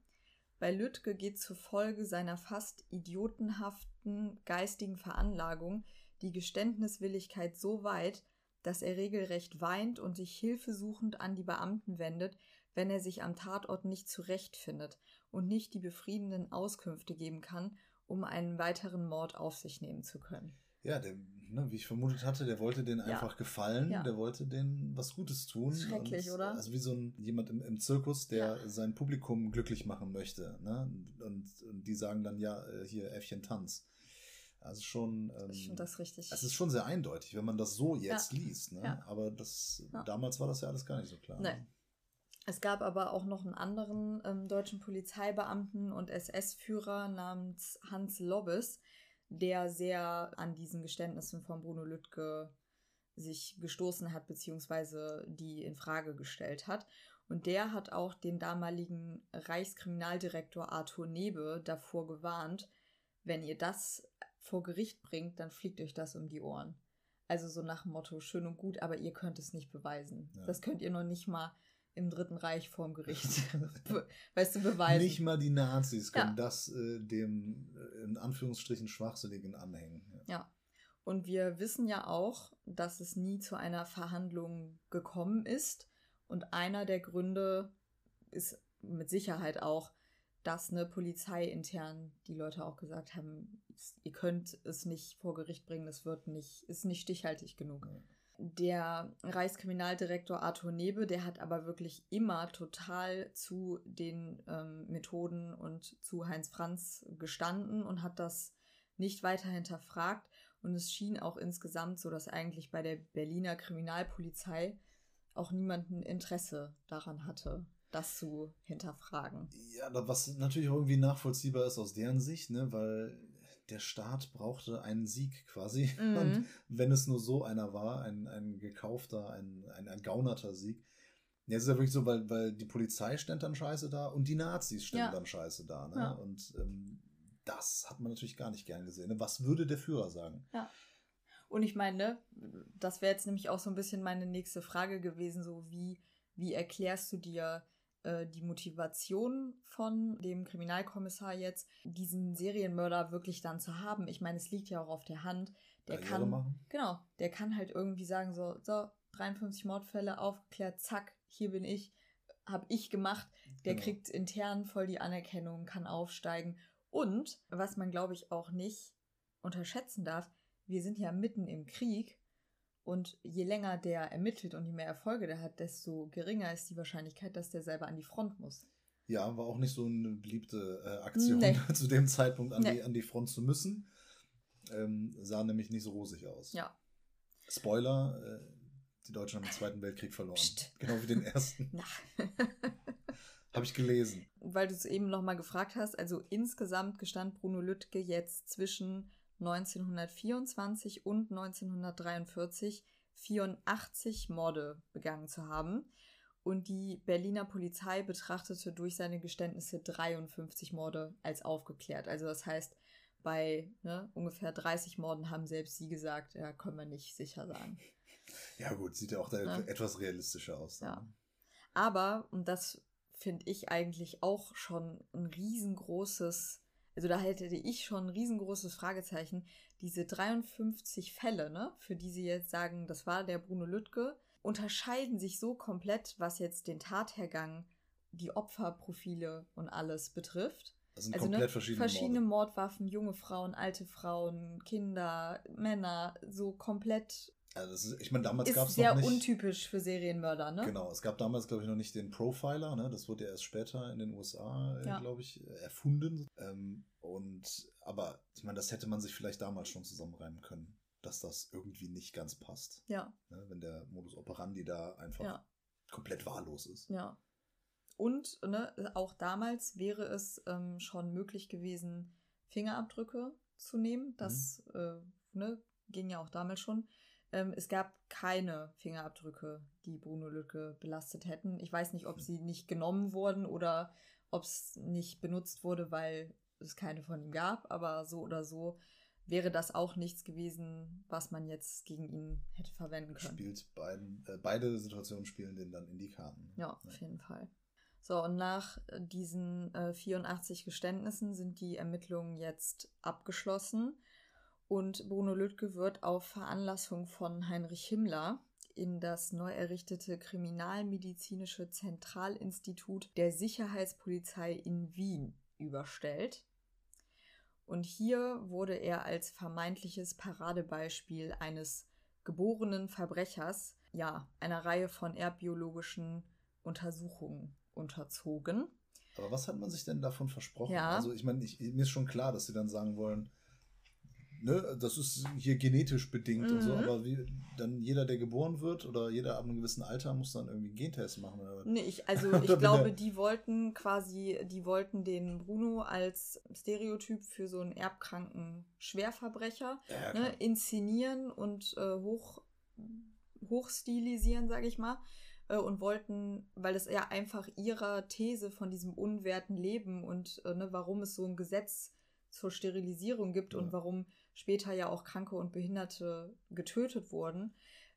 bei Lüttke geht zufolge seiner fast idiotenhaften geistigen Veranlagung die Geständniswilligkeit so weit, dass er regelrecht weint und sich hilfesuchend an die Beamten wendet, wenn er sich am Tatort nicht zurechtfindet und nicht die befriedenden Auskünfte geben kann, um einen weiteren Mord auf sich nehmen zu können. Ja, der ne, wie ich vermutet hatte, der wollte den einfach ja. gefallen, ja. der wollte den was Gutes tun. Schrecklich, oder? Also wie so ein jemand im, im Zirkus, der ja. sein Publikum glücklich machen möchte. Ne? Und, und die sagen dann ja, äh, hier Äffchen Tanz. Also schon. Ähm, ich finde das richtig. Es ist schon sehr eindeutig, wenn man das so jetzt liest. Ne? Aber das damals war das ja alles gar nicht so klar. Nee. Es gab aber auch noch einen anderen ähm, deutschen Polizeibeamten und SS-Führer namens Hans Lobbes, der sehr an diesen Geständnissen von Bruno Lüttke sich gestoßen hat, beziehungsweise die in Frage gestellt hat. Und der hat auch den damaligen Reichskriminaldirektor Arthur Nebe davor gewarnt, wenn ihr das vor Gericht bringt, dann fliegt euch das um die Ohren. Also so nach dem Motto, schön und gut, aber ihr könnt es nicht beweisen. Ja. Das könnt ihr noch nicht mal im Dritten Reich vorm Gericht, weißt du, beweisen. Nicht mal die Nazis können ja. das äh, dem äh, in Anführungsstrichen Schwachsinnigen anhängen. Ja. ja. Und wir wissen ja auch, dass es nie zu einer Verhandlung gekommen ist. Und einer der Gründe ist mit Sicherheit auch, dass eine Polizei intern die Leute auch gesagt haben, ihr könnt es nicht vor Gericht bringen, es wird nicht, ist nicht stichhaltig genug. Ja der Reichskriminaldirektor Arthur Nebe, der hat aber wirklich immer total zu den ähm, Methoden und zu Heinz Franz gestanden und hat das nicht weiter hinterfragt. Und es schien auch insgesamt so, dass eigentlich bei der Berliner Kriminalpolizei auch niemand ein Interesse daran hatte, das zu hinterfragen. Ja, was natürlich irgendwie nachvollziehbar ist aus deren Sicht, ne, weil der Staat brauchte einen Sieg quasi. Mhm. Und wenn es nur so einer war, ein, ein gekaufter, ein, ein ergaunerter Sieg. Ja, es ist ja wirklich so, weil, weil die Polizei stand dann scheiße da und die Nazis standen ja. dann scheiße da. Ne? Ja. Und ähm, das hat man natürlich gar nicht gern gesehen. Ne? Was würde der Führer sagen? Ja. Und ich meine, ne, das wäre jetzt nämlich auch so ein bisschen meine nächste Frage gewesen, so wie, wie erklärst du dir äh, die Motivation von dem Kriminalkommissar jetzt, diesen Serienmörder wirklich dann zu haben. Ich meine, es liegt ja auch auf der Hand. Der Karriere kann, machen. genau, der kann halt irgendwie sagen so, so 53 Mordfälle aufgeklärt, zack, hier bin ich, habe ich gemacht. Der genau. kriegt intern voll die Anerkennung, kann aufsteigen. Und was man glaube ich auch nicht unterschätzen darf, wir sind ja mitten im Krieg und je länger der ermittelt und je mehr Erfolge der hat, desto geringer ist die Wahrscheinlichkeit, dass der selber an die Front muss. Ja, war auch nicht so eine beliebte äh, Aktion nee. zu dem Zeitpunkt an, nee. die, an die Front zu müssen. Ähm, sah nämlich nicht so rosig aus. Ja. Spoiler, äh, die Deutschen haben den Zweiten Weltkrieg verloren. Psst. Genau wie den ersten. Habe ich gelesen. Weil du es eben nochmal gefragt hast, also insgesamt gestand Bruno Lüttke jetzt zwischen 1924 und 1943 84 Morde begangen zu haben. Und die Berliner Polizei betrachtete durch seine Geständnisse 53 Morde als aufgeklärt. Also das heißt, bei ne, ungefähr 30 Morden haben selbst sie gesagt, ja, können wir nicht sicher sagen. Ja gut, sieht ja auch da ja. etwas realistischer aus. Ne? Ja. Aber, und das finde ich eigentlich auch schon ein riesengroßes also da hätte ich schon ein riesengroßes Fragezeichen. Diese 53 Fälle, ne, für die Sie jetzt sagen, das war der Bruno Lüttke, unterscheiden sich so komplett, was jetzt den Tathergang, die Opferprofile und alles betrifft. Das sind also, komplett ne, verschiedene, verschiedene Morde. Mordwaffen, junge Frauen, alte Frauen, Kinder, Männer, so komplett also ist, ich meine, damals gab es sehr noch nicht, untypisch für Serienmörder, ne? Genau, es gab damals, glaube ich, noch nicht den Profiler, ne? Das wurde ja erst später in den USA, äh, ja. glaube ich, erfunden. Ähm, und aber ich meine, das hätte man sich vielleicht damals schon zusammenreimen können, dass das irgendwie nicht ganz passt. Ja. Ne? Wenn der Modus operandi da einfach ja. komplett wahllos ist. Ja. Und ne, auch damals wäre es ähm, schon möglich gewesen, Fingerabdrücke zu nehmen. Das mhm. äh, ne, ging ja auch damals schon. Ähm, es gab keine Fingerabdrücke, die Bruno Lücke belastet hätten. Ich weiß nicht, ob sie nicht genommen wurden oder ob es nicht benutzt wurde, weil es keine von ihm gab, aber so oder so wäre das auch nichts gewesen, was man jetzt gegen ihn hätte verwenden können. Spielt beiden, äh, beide Situationen spielen den dann in die Karten. Ja, ja. auf jeden Fall. So, und nach diesen äh, 84 Geständnissen sind die Ermittlungen jetzt abgeschlossen. Und Bruno Lüttke wird auf Veranlassung von Heinrich Himmler in das neu errichtete Kriminalmedizinische Zentralinstitut der Sicherheitspolizei in Wien überstellt. Und hier wurde er als vermeintliches Paradebeispiel eines geborenen Verbrechers, ja, einer Reihe von erbbiologischen Untersuchungen unterzogen. Aber was hat man sich denn davon versprochen? Ja. Also ich meine, mir ist schon klar, dass sie dann sagen wollen, ne, das ist hier genetisch bedingt mhm. und so, mhm. aber wie, dann jeder, der geboren wird oder jeder ab einem gewissen Alter muss dann irgendwie einen Gentest machen. Oder? Nee, ich, also ich glaube, die wollten quasi, die wollten den Bruno als Stereotyp für so einen erbkranken Schwerverbrecher ja, ne, inszenieren und äh, hoch, hochstilisieren, sage ich mal äh, und wollten, weil es ja einfach ihrer These von diesem unwerten Leben und äh, ne, warum es so ein Gesetz zur Sterilisierung gibt ja. und warum später ja auch Kranke und Behinderte getötet wurden,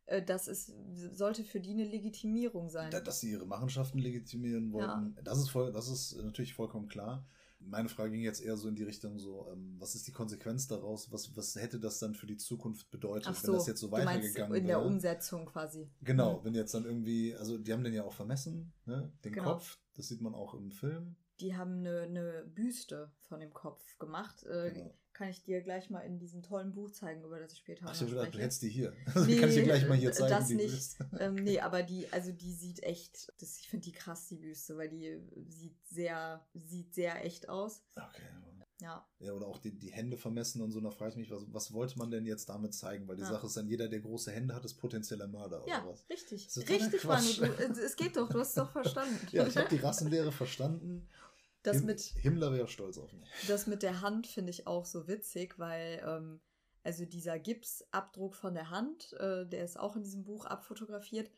äh, das ist, sollte für die eine Legitimierung sein. dass sie ihre Machenschaften legitimieren wollten, ja. das, ist voll, das ist natürlich vollkommen klar. Meine Frage ging jetzt eher so in die Richtung so, ähm, was ist die Konsequenz daraus? Was, was hätte das dann für die Zukunft bedeutet, so, wenn das jetzt so weitergegangen wäre? In der Umsetzung quasi. Genau, mhm. wenn jetzt dann irgendwie, also die haben den ja auch vermessen, ne? den genau. Kopf, das sieht man auch im Film. Die haben eine, eine Büste von dem Kopf gemacht. Äh, genau kann ich dir gleich mal in diesem tollen Buch zeigen, über das ich später Ach, noch spreche. du hättest die hier. Nee, kann ich dir gleich mal hier zeigen. Das nicht. Ähm, nee, aber die, also die sieht echt, das, ich finde die krass, die Büste, weil die sieht sehr, sieht sehr echt aus. Okay. Ja. Ja, oder auch die, die Hände vermessen und so, da frage ich mich, was, was wollte man denn jetzt damit zeigen? Weil die ja. Sache ist dann, jeder, der große Hände hat, ist potenzieller Mörder ja, oder was? Richtig. Richtig, Manu, du, es geht doch, du hast es doch verstanden. ja, ich habe die Rassenlehre verstanden. Das Him mit, Himmler wäre stolz auf mich. Das mit der Hand finde ich auch so witzig, weil ähm, also dieser Gipsabdruck von der Hand, äh, der ist auch in diesem Buch abfotografiert.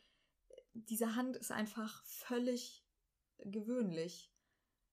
Diese Hand ist einfach völlig gewöhnlich.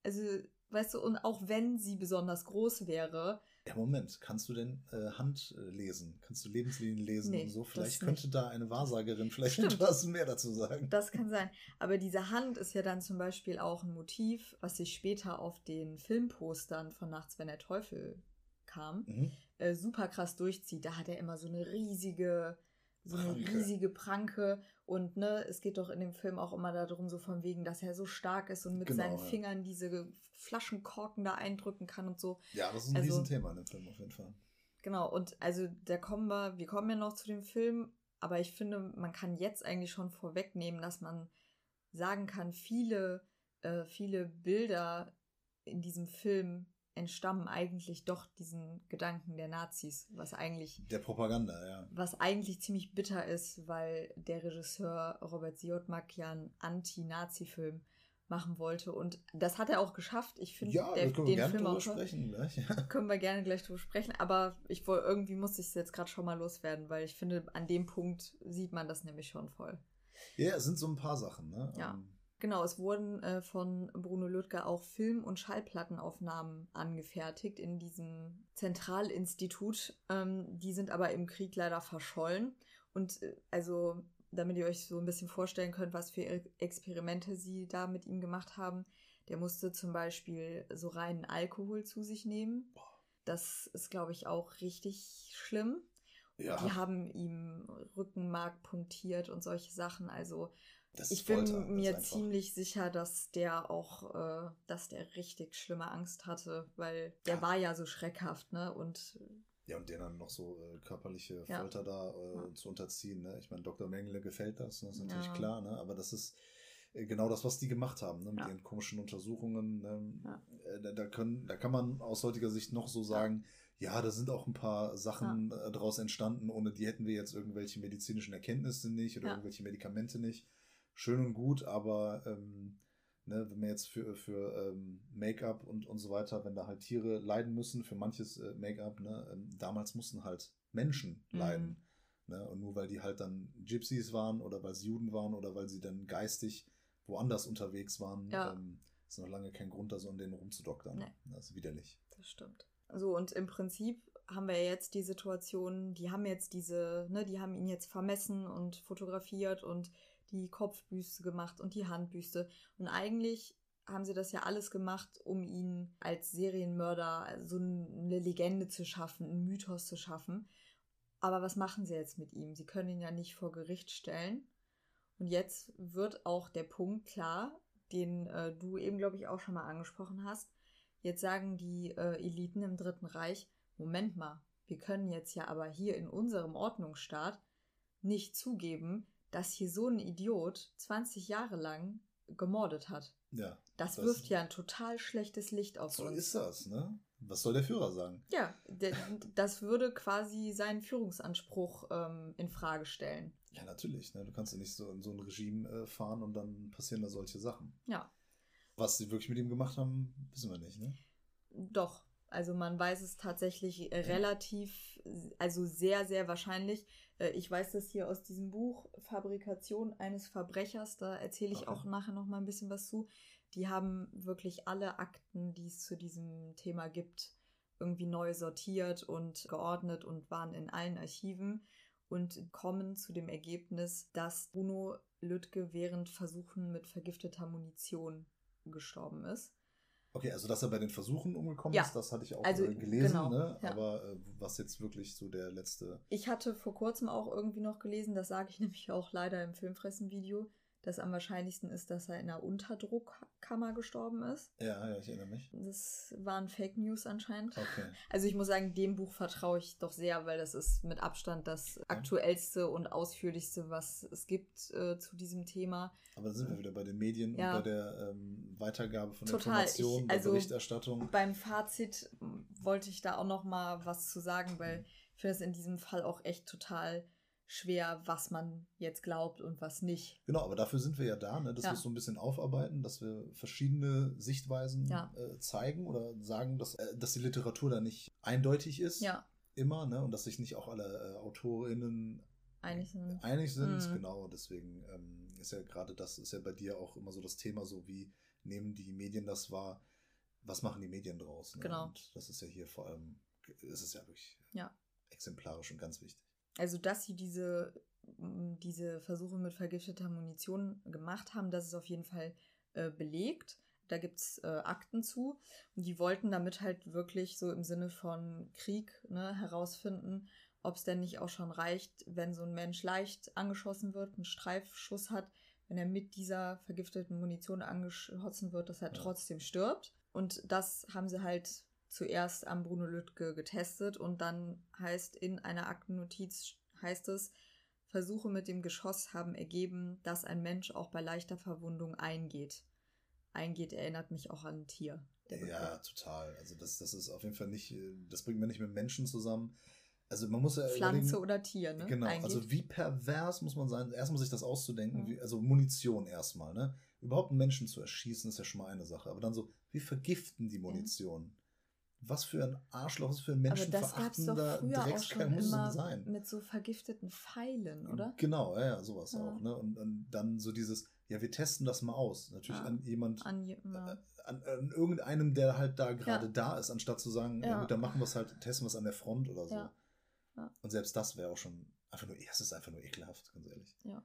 Also, weißt du, und auch wenn sie besonders groß wäre, ja, Moment, kannst du denn äh, Hand äh, lesen? Kannst du Lebenslinien lesen nee, und so? Vielleicht könnte da eine Wahrsagerin vielleicht Stimmt. etwas mehr dazu sagen. Das kann sein. Aber diese Hand ist ja dann zum Beispiel auch ein Motiv, was sich später auf den Filmpostern von Nachts, wenn der Teufel kam, mhm. äh, super krass durchzieht. Da hat er immer so eine riesige so eine Pranke. riesige Pranke und ne, es geht doch in dem Film auch immer darum, so von wegen, dass er so stark ist und mit genau, seinen ja. Fingern diese Flaschenkorken da eindrücken kann und so. Ja, das ist ein also, Riesenthema in dem Film auf jeden Fall. Genau, und also da kommen wir, wir kommen ja noch zu dem Film, aber ich finde, man kann jetzt eigentlich schon vorwegnehmen, dass man sagen kann, viele, äh, viele Bilder in diesem Film entstammen eigentlich doch diesen Gedanken der Nazis, was eigentlich der Propaganda, ja. Was eigentlich ziemlich bitter ist, weil der Regisseur Robert Siodmak ja einen Anti-Nazi-Film machen wollte und das hat er auch geschafft. Ich finde ja, der, können wir den gerne Film auch sprechen gleich. Ja. Können wir gerne gleich drüber sprechen, aber ich wollte irgendwie musste ich es jetzt gerade schon mal loswerden, weil ich finde an dem Punkt sieht man das nämlich schon voll. Ja, es sind so ein paar Sachen, ne? Ja. Um ähm, Genau, es wurden äh, von Bruno Lüttger auch Film- und Schallplattenaufnahmen angefertigt in diesem Zentralinstitut. Ähm, die sind aber im Krieg leider verschollen. Und äh, also, damit ihr euch so ein bisschen vorstellen könnt, was für Experimente sie da mit ihm gemacht haben, der musste zum Beispiel so reinen Alkohol zu sich nehmen. Das ist, glaube ich, auch richtig schlimm. Ja. Die haben ihm Rückenmark punktiert und solche Sachen. Also ich bin Folter, mir ziemlich sicher, dass der auch, äh, dass der richtig schlimme Angst hatte, weil der ja. war ja so schreckhaft, ne? Und ja, und den dann noch so äh, körperliche ja. Folter da äh, ja. zu unterziehen, ne? Ich meine, Dr. Mengele gefällt das, ne? das ist natürlich klar, ne? Aber das ist äh, genau das, was die gemacht haben, ne? Mit ihren komischen Untersuchungen. Ne? Äh, da, da, können, da kann man aus heutiger Sicht noch so sagen, ja, da sind auch ein paar Sachen. Äh, daraus entstanden, ohne die hätten wir jetzt irgendwelche medizinischen Erkenntnisse nicht oder irgendwelche Medikamente nicht schön und gut, aber ähm, ne, wenn man jetzt für, für ähm, Make-up und, und so weiter, wenn da halt Tiere leiden müssen, für manches äh, Make-up, ne, ähm, damals mussten halt Menschen mhm. leiden. Ne, und nur weil die halt dann Gypsies waren oder weil sie Juden waren oder weil sie dann geistig woanders unterwegs waren, ja. ähm, ist noch lange kein Grund, da so an denen rumzudoktern. Nee. Das ist widerlich. Das stimmt. So, und im Prinzip haben wir jetzt die Situation, die haben jetzt diese, ne, die haben ihn jetzt vermessen und fotografiert und die Kopfbüste gemacht und die Handbüste. Und eigentlich haben sie das ja alles gemacht, um ihn als Serienmörder so eine Legende zu schaffen, einen Mythos zu schaffen. Aber was machen sie jetzt mit ihm? Sie können ihn ja nicht vor Gericht stellen. Und jetzt wird auch der Punkt klar, den äh, du eben, glaube ich, auch schon mal angesprochen hast. Jetzt sagen die äh, Eliten im Dritten Reich, Moment mal, wir können jetzt ja aber hier in unserem Ordnungsstaat nicht zugeben, dass hier so ein Idiot 20 Jahre lang gemordet hat. Ja. Das, das wirft ja ein total schlechtes Licht auf so uns. So ist das, ne? Was soll der Führer sagen? Ja, der, das würde quasi seinen Führungsanspruch ähm, in Frage stellen. Ja, natürlich. Ne? Du kannst ja nicht so in so ein Regime äh, fahren und dann passieren da solche Sachen. Ja. Was sie wirklich mit ihm gemacht haben, wissen wir nicht, ne? Doch. Also man weiß es tatsächlich äh, relativ, also sehr, sehr wahrscheinlich. Äh, ich weiß das hier aus diesem Buch Fabrikation eines Verbrechers, da erzähle ich okay. auch nachher noch mal ein bisschen was zu. Die haben wirklich alle Akten, die es zu diesem Thema gibt, irgendwie neu sortiert und geordnet und waren in allen Archiven und kommen zu dem Ergebnis, dass Bruno Lüttke während Versuchen mit vergifteter Munition gestorben ist. Okay, also dass er bei den Versuchen umgekommen ja. ist, das hatte ich auch also, gelesen, genau, ne? Ja. aber äh, was jetzt wirklich so der letzte. Ich hatte vor kurzem auch irgendwie noch gelesen, das sage ich nämlich auch leider im Filmfressen-Video, dass am wahrscheinlichsten ist, dass er in einer Unterdruckkammer gestorben ist. Ja, ja, ich erinnere mich. Das waren Fake News anscheinend. Okay. Also ich muss sagen, dem Buch vertraue ich doch sehr, weil das ist mit Abstand das okay. aktuellste und ausführlichste, was es gibt äh, zu diesem Thema. Aber da sind wir wieder bei den Medien ja. und bei der ähm, Weitergabe von Total. Informationen, der also Berichterstattung. Beim Fazit wollte ich da auch noch mal was zu sagen, weil ich finde es in diesem Fall auch echt total schwer, was man jetzt glaubt und was nicht. Genau, aber dafür sind wir ja da, ne? dass ja. wir es so ein bisschen aufarbeiten, dass wir verschiedene Sichtweisen ja. äh, zeigen oder sagen, dass, äh, dass die Literatur da nicht eindeutig ist. Ja. Immer, ne? Und dass sich nicht auch alle äh, AutorInnen einig sind. Einig sind, mhm. genau. Deswegen ähm, ist ja gerade das, ist ja bei dir auch immer so das Thema, so wie nehmen die Medien das wahr, was machen die Medien draus? Ne? Genau. Und das ist ja hier vor allem, ist es ja wirklich ja. exemplarisch und ganz wichtig. Also, dass sie diese, diese Versuche mit vergifteter Munition gemacht haben, das ist auf jeden Fall äh, belegt. Da gibt es äh, Akten zu. Und die wollten damit halt wirklich so im Sinne von Krieg ne, herausfinden, ob es denn nicht auch schon reicht, wenn so ein Mensch leicht angeschossen wird, einen Streifschuss hat, wenn er mit dieser vergifteten Munition angeschossen wird, dass er ja. trotzdem stirbt. Und das haben sie halt zuerst am Bruno Lüttke getestet und dann heißt in einer Aktennotiz heißt es, Versuche mit dem Geschoss haben ergeben, dass ein Mensch auch bei leichter Verwundung eingeht. Eingeht erinnert mich auch an ein Tier. Ja, total. Also das, das ist auf jeden Fall nicht, das bringt man nicht mit Menschen zusammen. Also man muss ja Pflanze oder Tier, ne? Genau. Eingeht. Also wie pervers muss man sein, erstmal sich das auszudenken, wie, also Munition erstmal, ne? Überhaupt einen Menschen zu erschießen, ist ja schon mal eine Sache. Aber dann so, wie vergiften die Munition? Was für ein Arschloch, was für ein menschenverachtender Dreckskerl muss es sein. Mit so vergifteten Pfeilen, oder? Genau, ja, ja sowas ja. auch. Ne? Und, und, dann so dieses, ja, wir testen das mal aus. Natürlich ja. an jemand, an, äh, an, an, irgendeinem, der halt da gerade da ist, anstatt zu sagen, ja. dann machen wir es halt, testen wir es an der Front oder so. Und selbst das wäre auch schon einfach nur, es ist einfach nur ekelhaft, ganz ehrlich. Ja.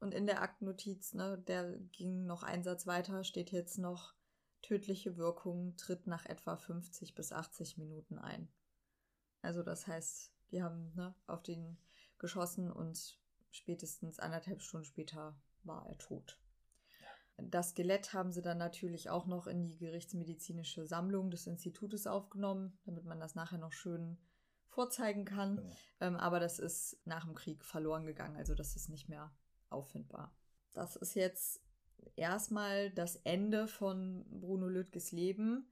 Und in der Aktnotiz, ne, der ging noch einen Satz weiter, steht jetzt noch, Tödliche Wirkung tritt nach etwa 50 bis 80 Minuten ein. Also das heißt, die haben ne, auf den geschossen und spätestens anderthalb Stunden später war er tot. Das Skelett haben sie dann natürlich auch noch in die gerichtsmedizinische Sammlung des Institutes aufgenommen, damit man das nachher noch schön vorzeigen kann. Genau. Ähm, aber das ist nach dem Krieg verloren gegangen, also das ist nicht mehr auffindbar. Das ist jetzt erstmal das Ende von Bruno Lüttges Leben,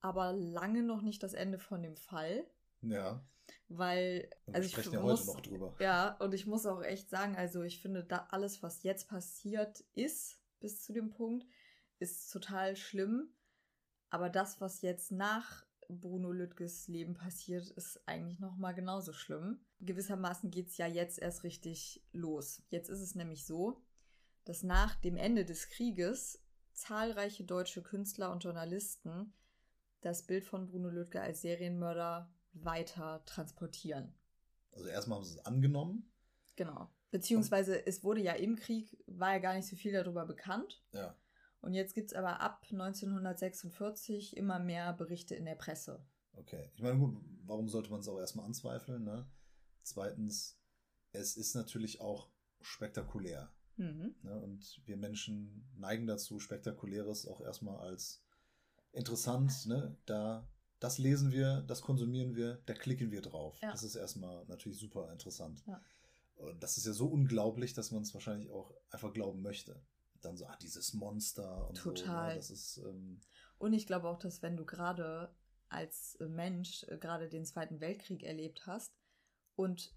aber lange noch nicht das Ende von dem Fall. Ja. Weil, und also ich sprechen ja muss, heute noch drüber. Ja, und ich muss auch echt sagen, also ich finde, da alles, was jetzt passiert ist, bis zu dem Punkt, ist total schlimm. Aber das, was jetzt nach Bruno Lüttges Leben passiert, ist eigentlich noch mal genauso schlimm. Gewissermaßen geht es ja jetzt erst richtig los. Jetzt ist es nämlich so, dass nach dem Ende des Krieges zahlreiche deutsche Künstler und Journalisten das Bild von Bruno Lüttke als Serienmörder weiter transportieren. Also erstmal haben sie es angenommen. Genau. Beziehungsweise es wurde ja im Krieg, war ja gar nicht so viel darüber bekannt. Ja. Und jetzt gibt es aber ab 1946 immer mehr Berichte in der Presse. Okay. Ich meine, gut, warum sollte man es auch erstmal anzweifeln? Ne? Zweitens, es ist natürlich auch spektakulär. Mhm. Ne, und wir Menschen neigen dazu, Spektakuläres auch erstmal als interessant, ne? Da, das lesen wir, das konsumieren wir, da klicken wir drauf. Ja. Das ist erstmal natürlich super interessant. Ja. Und das ist ja so unglaublich, dass man es wahrscheinlich auch einfach glauben möchte. Dann so, ah, dieses Monster und Total. so. Ne? Das ist, ähm und ich glaube auch, dass wenn du gerade als Mensch äh, gerade den Zweiten Weltkrieg erlebt hast und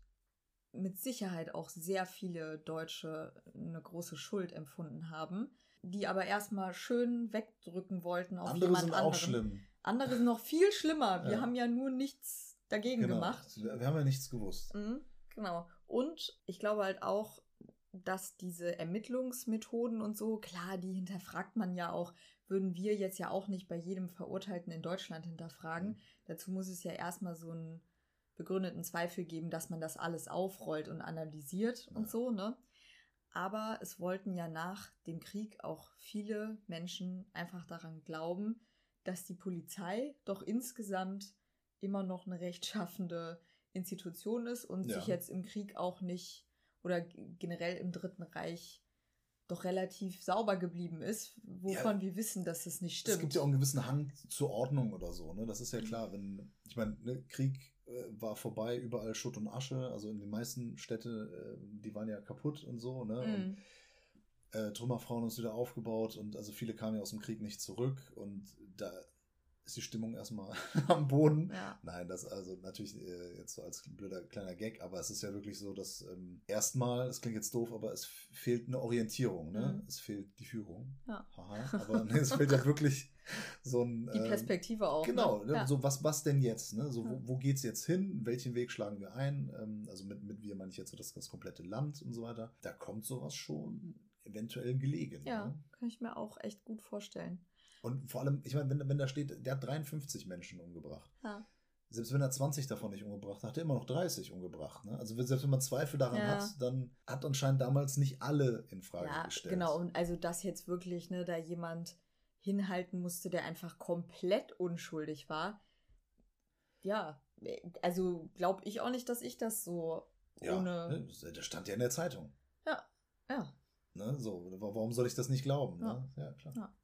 mit Sicherheit auch sehr viele Deutsche eine große Schuld empfunden haben, die aber erstmal schön wegdrücken wollten auf Andere jemand sind anderen. auch schlimm. Andere sind noch viel schlimmer. Wir ja. haben ja nur nichts dagegen genau. gemacht. Wir haben ja nichts gewusst. Mhm, genau. Und ich glaube halt auch, dass diese Ermittlungsmethoden und so, klar, die hinterfragt man ja auch, würden wir jetzt ja auch nicht bei jedem Verurteilten in Deutschland hinterfragen. Mhm. Dazu muss es ja erstmal so einen begründeten Zweifel geben, dass man das alles aufrollt und analysiert ja. und so, ne? Aber es wollten ja nach dem Krieg auch viele Menschen einfach daran glauben, dass die Polizei doch insgesamt immer noch eine rechtschaffende Institution ist und ja. sich jetzt im Krieg auch nicht oder generell im Dritten Reich doch relativ sauber geblieben ist, wovon ja, wir wissen, dass es nicht stimmt. Es gibt ja auch einen gewissen Hang zur Ordnung oder so, ne? Das ist ja klar, wenn, ich meine, ne, Krieg war vorbei, überall Schutt und Asche, also in den meisten Städten, äh, die waren ja kaputt und so, ne? Mm. Und, äh, Trümmerfrauen ist wieder aufgebaut und also viele kamen ja aus dem Krieg nicht zurück und da ist die Stimmung erstmal am Boden. Ja. Nein, das also natürlich äh, jetzt so als blöder kleiner Gag, aber es ist ja wirklich so, dass ähm, erstmal, das klingt jetzt doof, aber es fehlt eine Orientierung, ne? Mhm. Es fehlt die Führung. Ja. Haha, aber nee, es fehlt ja wirklich so ein. Die ähm, Perspektive ähm, auch. Genau, ne? Ja. so was, was denn jetzt, ne? So, wo, wo geht's jetzt hin? Welchen Weg schlagen wir ein? Ähm, also mit, mit wir meine ich jetzt so das, das komplette Land und so weiter. Da kommt sowas schon eventuell gelegen. Ja, ne? kann ich mir auch echt gut vorstellen. Und vor allem, ich meine, wenn, wenn da steht, der hat 53 Menschen umgebracht. Ja. Selbst wenn er 20 davon nicht umgebracht hat, hat er immer noch 30 umgebracht. Ne? Also selbst wenn man Zweifel daran ja. hat, dann hat anscheinend damals nicht alle in Frage ja, gestellt. Genau, und also dass jetzt wirklich, ne, da jemand hinhalten musste, der einfach komplett unschuldig war. Ja, also glaube ich auch nicht, dass ich das so ja, ohne. Ne, das stand ja in der Zeitung. Ja, ja. Ne, so, warum soll ich das nicht glauben? Ja, ne? ja klar. Ja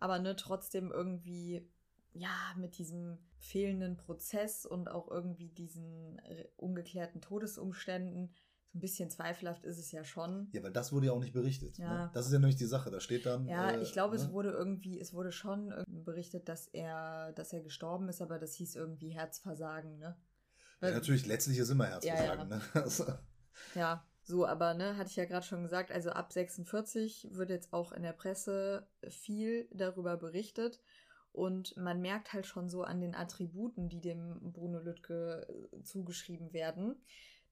aber ne, trotzdem irgendwie, ja, mit diesem fehlenden Prozess und auch irgendwie diesen ungeklärten Todesumständen, so ein bisschen zweifelhaft ist es ja schon. Ja, weil das wurde ja auch nicht berichtet. Ne? Ja. Ne? Das ist ja nämlich die Sache. Da steht dann. Ja, äh, ich glaube, ne? es wurde irgendwie, es wurde schon berichtet, dass er, dass er gestorben ist, aber das hieß irgendwie Herzversagen, ne? Ja, natürlich, letztlich ist immer Herzversagen, ja, ja. ne? Also. Ja, so, aber ne, hatte ich ja gerade schon gesagt, also ab 46 wird jetzt auch in der Presse viel darüber berichtet. Und man merkt halt schon so an den Attributen, die dem Bruno Lüttke äh, zugeschrieben werden,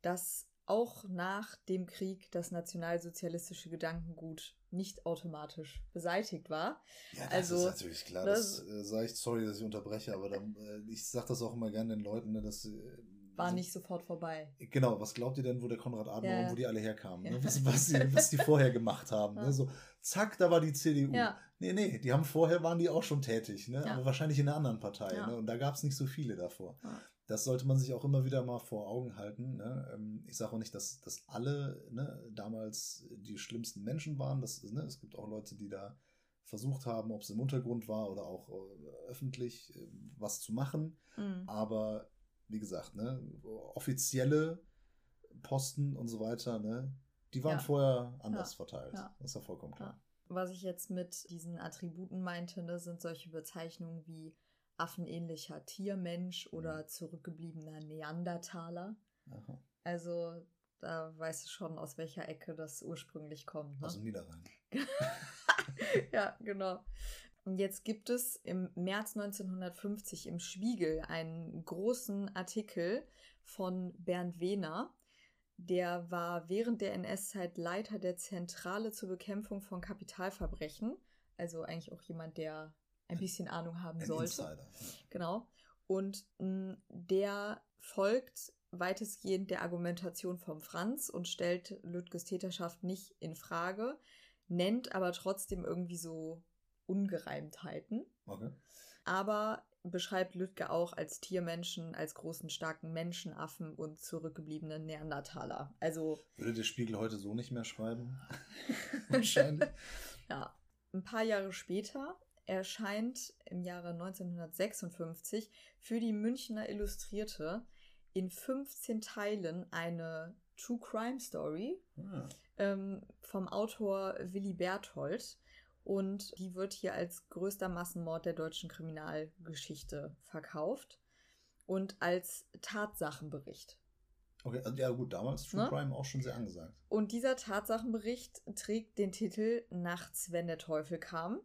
dass auch nach dem Krieg das nationalsozialistische Gedankengut nicht automatisch beseitigt war. Ja, das also, ist natürlich klar. Das, das äh, sage ich, sorry, dass ich unterbreche, aber dann, äh, ich sage das auch immer gerne den Leuten, ne, dass äh, war also, nicht sofort vorbei. Genau, was glaubt ihr denn, wo der Konrad Adenauer ja. wo die alle herkamen? Ja. Ne? Was, was, die, was die vorher gemacht haben. Ne? So, zack, da war die CDU. Ja. Nee, nee, die haben vorher, waren die auch schon tätig, ne? aber wahrscheinlich in einer anderen Partei. Ne? Und da gab es nicht so viele davor. Das sollte man sich auch immer wieder mal vor Augen halten. Ne? Ähm, ich sage auch nicht, dass, dass alle ne, damals die schlimmsten Menschen waren. Das, ne, es gibt auch Leute, die da versucht haben, ob es im Untergrund war oder auch äh, öffentlich äh, was zu machen. Mhm. Aber wie gesagt, ne, offizielle Posten und so weiter, ne, die waren ja. vorher anders ja. verteilt. Ja. Das ist ja vollkommen klar. Was ich jetzt mit diesen Attributen meinte, ne, sind solche Bezeichnungen wie affenähnlicher Tiermensch oder mhm. zurückgebliebener Neandertaler. Aha. Also da weißt du schon, aus welcher Ecke das ursprünglich kommt. Ne? Aus dem Niederrhein. ja, genau. Und jetzt gibt es im März 1950 im Spiegel einen großen Artikel von Bernd Wehner. Der war während der NS-Zeit Leiter der Zentrale zur Bekämpfung von Kapitalverbrechen. Also eigentlich auch jemand, der ein bisschen Ahnung haben ein sollte. Insider. Genau. Und mh, der folgt weitestgehend der Argumentation von Franz und stellt Lüttges Täterschaft nicht in Frage, nennt aber trotzdem irgendwie so Ungereimtheiten. Okay. Aber beschreibt Lütke auch als Tiermenschen, als großen, starken Menschenaffen und zurückgebliebenen Neandertaler. Also. Würde der Spiegel heute so nicht mehr schreiben? Wahrscheinlich. ja. Ein paar Jahre später erscheint im Jahre 1956 für die Münchner Illustrierte in 15 Teilen eine True Crime Story ah. ähm, vom Autor Willy Berthold. Und die wird hier als größter Massenmord der deutschen Kriminalgeschichte verkauft und als Tatsachenbericht. Okay, also ja gut, damals True ne? Crime auch schon sehr angesagt. Und dieser Tatsachenbericht trägt den Titel Nachts, wenn der Teufel kam.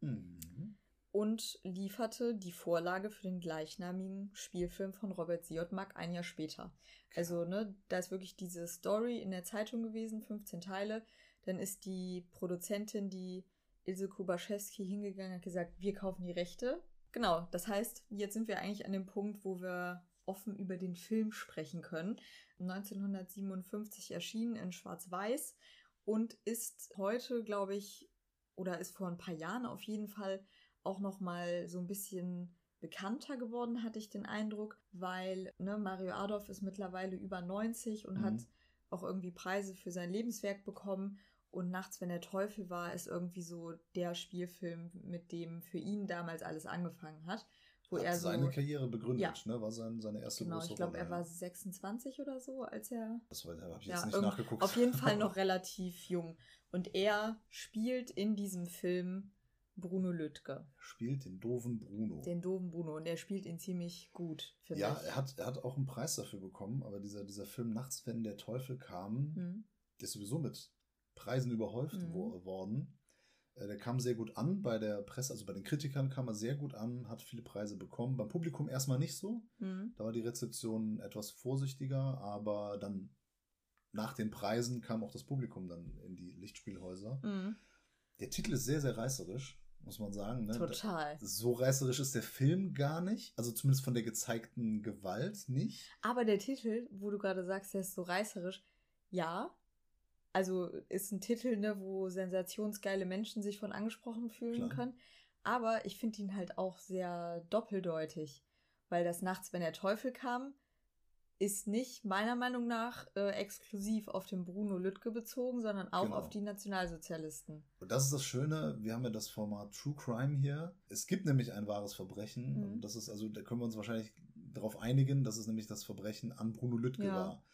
Mhm. Und lieferte die Vorlage für den gleichnamigen Spielfilm von Robert. Mack ein Jahr später. Also, ne, da ist wirklich diese Story in der Zeitung gewesen, 15 Teile. Dann ist die Produzentin, die Ilse Kubaschewski, hingegangen und hat gesagt, wir kaufen die Rechte. Genau, das heißt, jetzt sind wir eigentlich an dem Punkt, wo wir offen über den Film sprechen können. 1957 erschienen in Schwarz-Weiß und ist heute, glaube ich, oder ist vor ein paar Jahren auf jeden Fall auch noch mal so ein bisschen bekannter geworden, hatte ich den Eindruck, weil ne, Mario Adolf ist mittlerweile über 90 und mhm. hat auch irgendwie Preise für sein Lebenswerk bekommen. Und Nachts, wenn der Teufel war, ist irgendwie so der Spielfilm, mit dem für ihn damals alles angefangen hat. Wo hat er so, seine Karriere begründet, ja. ne? War sein, seine erste genau, große ich glaube, er war 26 oder so, als er. Das habe ich jetzt nicht nachgeguckt. Auf jeden Fall noch relativ jung. Und er spielt in diesem Film Bruno Lüttke. Spielt den doofen Bruno. Den doofen Bruno. Und er spielt ihn ziemlich gut, finde ja, ich. Ja, er hat, er hat auch einen Preis dafür bekommen, aber dieser, dieser Film Nachts, wenn der Teufel kam, hm. der ist sowieso mit Preisen überhäuft hm. worden. Äh, der kam sehr gut an bei der Presse, also bei den Kritikern kam er sehr gut an, hat viele Preise bekommen. Beim Publikum erstmal nicht so. Mhm. Da war die Rezeption etwas vorsichtiger, aber dann nach den Preisen kam auch das Publikum dann in die Lichtspielhäuser. Mhm. Der Titel ist sehr, sehr reißerisch, muss man sagen. Ne? Total. So reißerisch ist der Film gar nicht. Also zumindest von der gezeigten Gewalt nicht. Aber der Titel, wo du gerade sagst, der ist so reißerisch, ja. Also ist ein Titel, ne, wo sensationsgeile Menschen sich von angesprochen fühlen Klar. können. Aber ich finde ihn halt auch sehr doppeldeutig. Weil das nachts, wenn der Teufel kam, ist nicht meiner Meinung nach äh, exklusiv auf den Bruno Lüttke bezogen, sondern auch genau. auf die Nationalsozialisten. Und das ist das Schöne, wir haben ja das Format True Crime hier. Es gibt nämlich ein wahres Verbrechen. Mhm. Und das ist, also da können wir uns wahrscheinlich darauf einigen, dass es nämlich das Verbrechen an Bruno Lüttke ja. war.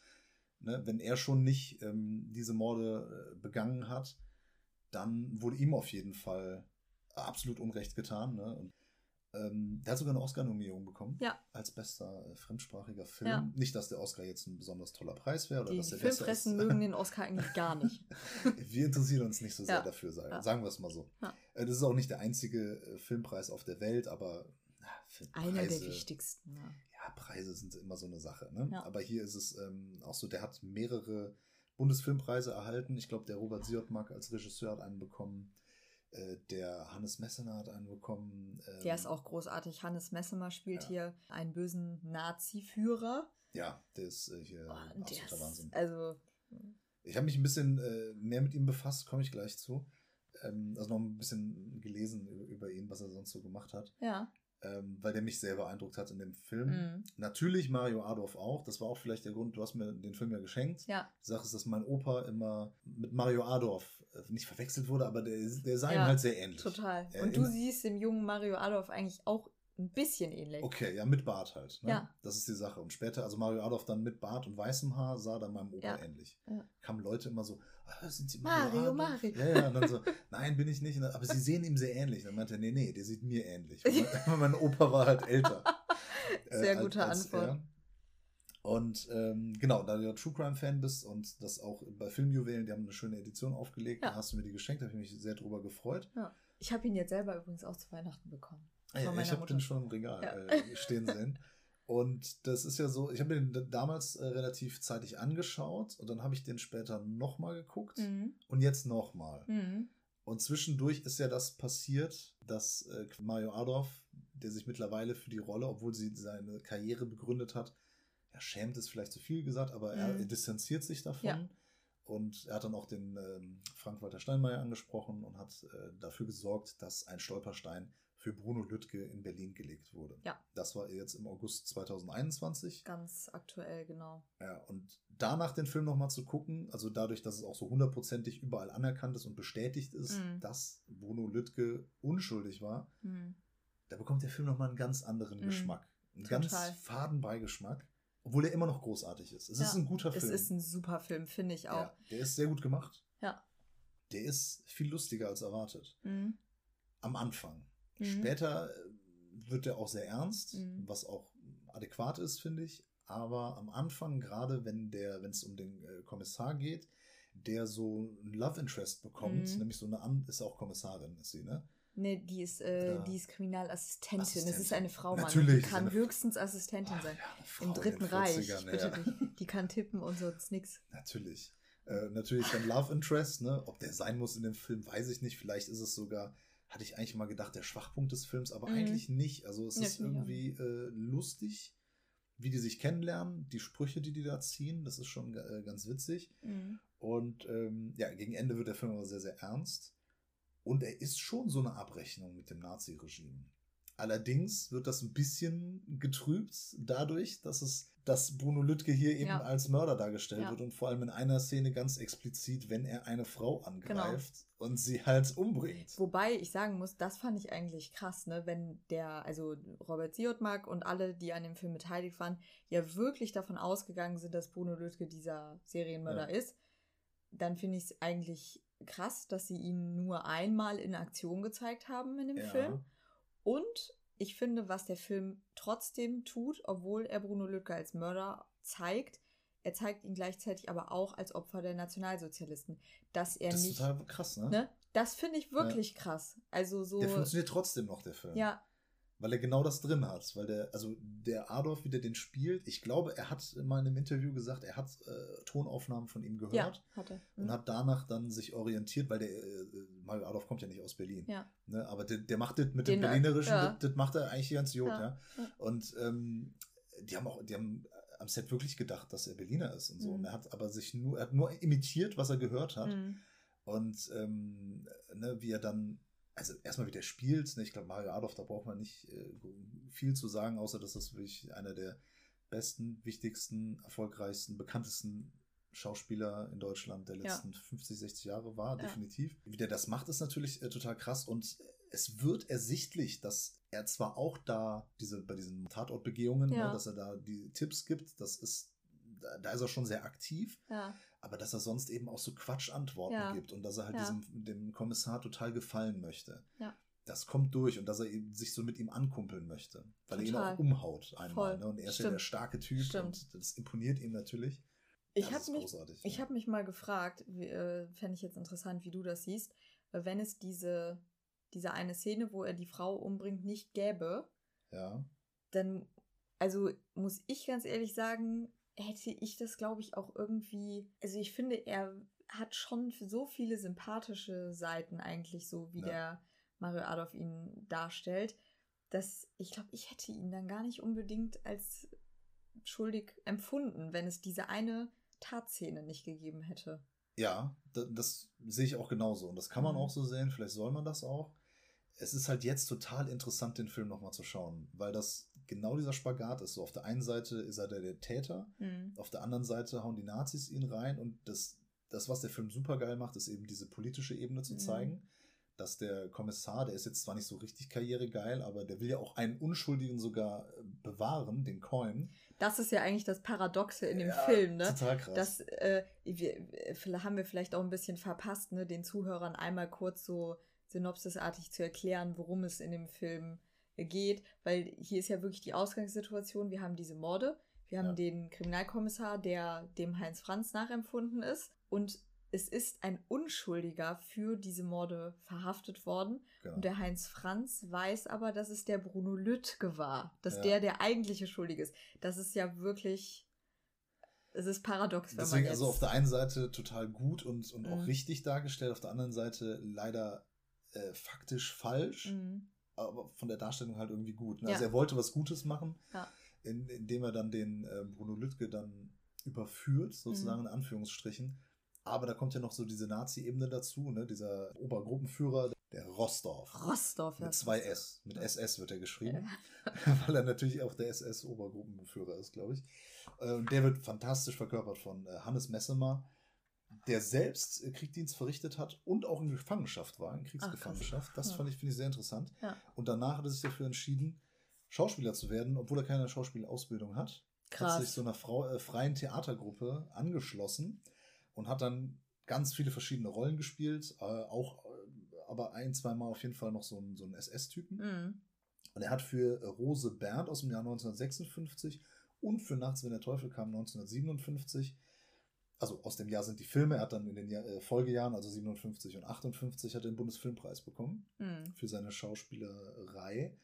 Ne? Wenn er schon nicht ähm, diese Morde äh, begangen hat, dann wurde ihm auf jeden Fall absolut Unrecht getan. Ne? Und ähm, der hat sogar eine Oscar-Nominierung bekommen. Ja. Als bester äh, fremdsprachiger Film. Ja. Nicht, dass der Oscar jetzt ein besonders toller Preis wäre. Oder die dass der Filmpressen mögen den Oscar eigentlich gar nicht. wir interessieren uns nicht so sehr ja. dafür, sagen, ja. sagen wir es mal so. Äh, das ist auch nicht der einzige äh, Filmpreis auf der Welt, aber na, Einer der wichtigsten. Ja. Preise sind immer so eine Sache. Ne? Aber hier ist es ähm, auch so, der hat mehrere Bundesfilmpreise erhalten. Ich glaube, der Robert Siotmak als Regisseur hat einen bekommen. Äh, der Hannes Messemer hat einen bekommen. Ähm, der ist auch großartig. Hannes Messemer spielt ja. hier einen bösen Nazi-Führer. Ja, der ist äh, hier oh, absoluter ist, Wahnsinn. Also. Ich habe mich ein bisschen äh, mehr mit ihm befasst, komme ich gleich zu. Ähm, also noch ein bisschen gelesen über ihn, was er sonst so gemacht hat. Ja ähm, weil der mich sehr beeindruckt hat in dem Film. Mhm. Natürlich Mario Adolf auch. Das war auch vielleicht der Grund, du hast mir den Film ja geschenkt. Ja. Die Sache ist, dass mein Opa immer mit Mario Adolf äh, nicht verwechselt wurde, aber der, der sah ja, ihm halt sehr ähnlich. Total. Und du siehst dem jungen Mario Adolf eigentlich auch ein bisschen ähnlich. Okay, ja, mit Bart halt. Ne? Ja. Das ist die Sache. Und später, also Mario Adolf dann mit Bart und weißem Haar, sah dann meinem Opa ja. ähnlich. Ja. Kamen Leute immer so, ah, sind Sie Mario? Mario, Mario. Ja, ja, und dann so, nein, bin ich nicht. Aber Sie sehen ihm sehr ähnlich. Dann meinte er, nee, nee, der sieht mir ähnlich. mein Opa war halt älter. Sehr äh, gute als, Antwort. Er. Und ähm, genau, da du ja True Crime Fan bist und das auch bei Filmjuwelen, die haben eine schöne Edition aufgelegt, ja. da hast du mir die geschenkt, da habe ich mich sehr drüber gefreut. Ja. Ich habe ihn jetzt selber übrigens auch zu Weihnachten bekommen. Ja, ich habe den schon im Regal ja. äh, stehen sehen. Und das ist ja so, ich habe den damals äh, relativ zeitig angeschaut und dann habe ich den später nochmal geguckt mhm. und jetzt nochmal. Mhm. Und zwischendurch ist ja das passiert, dass äh, Mario Adolf, der sich mittlerweile für die Rolle, obwohl sie seine Karriere begründet hat, er schämt es vielleicht zu viel gesagt, aber mhm. er distanziert sich davon. Ja. Und er hat dann auch den ähm, Frank-Walter Steinmeier angesprochen und hat äh, dafür gesorgt, dass ein Stolperstein für Bruno Lüttke in Berlin gelegt wurde. Ja. Das war jetzt im August 2021. Ganz aktuell, genau. Ja, und danach den Film nochmal zu gucken, also dadurch, dass es auch so hundertprozentig überall anerkannt ist und bestätigt ist, Mhm. dass Bruno Lüttke unschuldig war, Mhm. da bekommt der Film nochmal einen ganz anderen Mhm. Geschmack. Einen Total. ganz faden Beigeschmack, obwohl er immer noch großartig ist. Es Ja, ist ein guter Film. Es ist ein super Film, finde ich auch. ja, der ist sehr gut gemacht. Ja. Der ist viel lustiger als erwartet. Mhm. Am Anfang. Mhm. Später äh, wird er auch sehr ernst, Mhm. was auch adäquat ist, finde ich. Aber am Anfang, gerade wenn der, wenn es um den äh, Kommissar geht, der so ein Love Interest bekommt, Mhm. nämlich so eine An ist auch Kommissarin, ist sie, ne? Nee, die ist, äh, die ist Kriminalassistentin. Es ist Assistentin. eine Frau, Mann. Natürlich, Die kann höchstens Assistentin Ach, sein. ja, Frau Im Dritten Reich. 40ern, Bitte ja. nicht. Die kann tippen und sonst nix. Natürlich. Äh, natürlich dann Love Interest, ne? Ob der sein muss in dem Film, weiß ich nicht. Vielleicht ist es sogar, hatte ich eigentlich mal gedacht, der Schwachpunkt des Films, aber Mhm. eigentlich nicht. Also es Ja, ist irgendwie äh, lustig, wie die sich kennenlernen, die Sprüche, die die da ziehen, das ist schon äh, ganz witzig. Mhm. Und ähm, ja, gegen Ende wird der Film aber sehr, sehr ernst. Und er ist schon so eine Abrechnung mit dem Nazi-Regime. Allerdings wird das ein bisschen getrübt dadurch, dass es, dass Bruno Lüttke hier eben Ja. als Mörder dargestellt Ja. wird und vor allem in einer Szene ganz explizit, wenn er eine Frau Genau. angreift und sie halt umbringt. Wobei ich sagen muss, das fand ich eigentlich krass, ne? Wenn der, also Robert Siodmak und alle, die an dem Film beteiligt waren, ja wirklich davon ausgegangen sind, dass Bruno Lüttke dieser Serienmörder ist, dann finde ich es eigentlich krass, dass sie ihn nur einmal in Aktion gezeigt haben in dem Ja. Film. Und ich finde, was der Film trotzdem tut, obwohl er Bruno Lüttke als Mörder zeigt, er zeigt ihn gleichzeitig aber auch als Opfer der Nationalsozialisten. Dass er Das ist nicht. total krass, ne? Ne? Das finde ich wirklich krass. Also so. Der funktioniert trotzdem noch, der Film. Ja, Weil er genau das drin hat. Weil der, also der Adolf, wie der den spielt, ich glaube, er hat mal in einem Interview gesagt, er hat äh, Tonaufnahmen von ihm gehört. ja, hat er. und Mhm. hat danach dann sich orientiert, weil der äh, Mario Adolf kommt ja nicht aus Berlin. Ja. Ne? Aber der, der macht das mit Den, dem äh, Berlinerischen, ja. das, das macht er eigentlich ganz gut, Ja, ja. ja. Und ähm, die haben auch, die haben am Set wirklich gedacht, dass er Berliner ist und so. Mhm. Und er hat aber sich nur, er hat nur imitiert, was er gehört hat. Mhm. Und ähm, ne, wie er dann, also erstmal wie der spielt, ne, ich glaube, Mario Adolf, da braucht man nicht äh, viel zu sagen, außer dass das wirklich einer der besten, wichtigsten, erfolgreichsten, bekanntesten Schauspieler in Deutschland der Ja. letzten 50, 60 Jahre war, Ja. definitiv. Wie der das macht, ist natürlich äh, total krass und es wird ersichtlich, dass er zwar auch da diese bei diesen Tatortbegehungen, Ja. ne, dass er da die Tipps gibt, das ist da, da ist er schon sehr aktiv, Ja. Aber dass er sonst eben auch so Quatschantworten Ja. gibt und dass er halt Ja. diesem dem Kommissar total gefallen möchte. Ja. Das kommt durch und dass er eben sich so mit ihm ankumpeln möchte, weil er ihn Total. auch umhaut einmal. Voll. Ne? Und er ist ja Stimmt. der starke Typ Stimmt. und das imponiert ihm natürlich. Ich habe mich, großartig. ich ja. hab mich mal gefragt, äh, fände ich jetzt interessant, wie du das siehst, äh, wenn es diese, diese eine Szene, wo er die Frau umbringt, nicht gäbe, ja. dann, also muss ich ganz ehrlich sagen, hätte ich das, glaube ich, auch irgendwie, also ich finde, er hat schon so viele sympathische Seiten eigentlich, so wie Ja. der Mario Adolf ihn darstellt, dass ich glaube, ich hätte ihn dann gar nicht unbedingt als schuldig empfunden, wenn es diese eine Tatszene nicht gegeben hätte. Ja, das, das sehe ich auch genauso. Und das kann man Mhm. auch so sehen, vielleicht soll man das auch. Es ist halt jetzt total interessant, den Film nochmal zu schauen, weil das genau dieser Spagat ist. So auf der einen Seite ist er der, der Täter, Mhm. auf der anderen Seite hauen die Nazis ihn rein und das, das, was der Film super geil macht, ist eben diese politische Ebene zu Mhm. zeigen. Dass der Kommissar, der ist jetzt zwar nicht so richtig karrieregeil, aber der will ja auch einen Unschuldigen sogar äh, bewahren, den Coin. Das ist ja eigentlich das Paradoxe in dem Ja, Film, ne? Total krass. Das äh, wir, äh, haben wir vielleicht auch ein bisschen verpasst, ne, den Zuhörern einmal kurz so synopsisartig zu erklären, worum es in dem Film äh, geht, weil hier ist ja wirklich die Ausgangssituation, wir haben diese Morde, wir haben Ja. den Kriminalkommissar, der dem Heinz Franz nachempfunden ist und es ist ein Unschuldiger für diese Morde verhaftet worden genau. und der Heinz Franz weiß aber, dass es der Bruno Lüttke war, dass Ja. der der eigentliche Schuldige ist. Das ist ja wirklich, es ist paradox, wenn Deswegen man jetzt... also auf der einen Seite total gut und, und Mhm. auch richtig dargestellt, auf der anderen Seite leider äh, faktisch falsch, Mhm. Aber von der Darstellung halt irgendwie gut. Ne? Ja. Also er wollte was Gutes machen, Ja. in, indem er dann den äh, Bruno Lüttke dann überführt, sozusagen Mhm. in Anführungsstrichen. Aber da kommt ja noch so diese Nazi-Ebene dazu, ne? dieser Obergruppenführer, Der Rostov. Rostov, ja. Mit zwei S. Mit SS wird er geschrieben. weil er natürlich auch der SS-Obergruppenführer ist, glaube ich. Äh, der wird fantastisch verkörpert von äh, Hannes Messemer, der selbst äh, Kriegsdienst verrichtet hat und auch in Gefangenschaft war, in Kriegsgefangenschaft. Das fand ich, finde ich sehr interessant. Ja. Und danach hat er sich dafür entschieden, Schauspieler zu werden, obwohl er keine Schauspielausbildung hat. Krass. Hat sich so einer Frau, äh, freien Theatergruppe angeschlossen und hat dann ganz viele verschiedene Rollen gespielt, äh, auch aber ein, zwei Mal auf jeden Fall noch so einen, so einen SS-Typen. Mhm. Und er hat für Rose Bernd aus dem Jahr 1956 und für Nachts, wenn der Teufel kam, 1957, also aus dem Jahr sind die Filme, er hat dann in den Jahr, äh, Folgejahren, also 57 und 58, hat er den Bundesfilmpreis bekommen mhm. für seine Schauspielerei.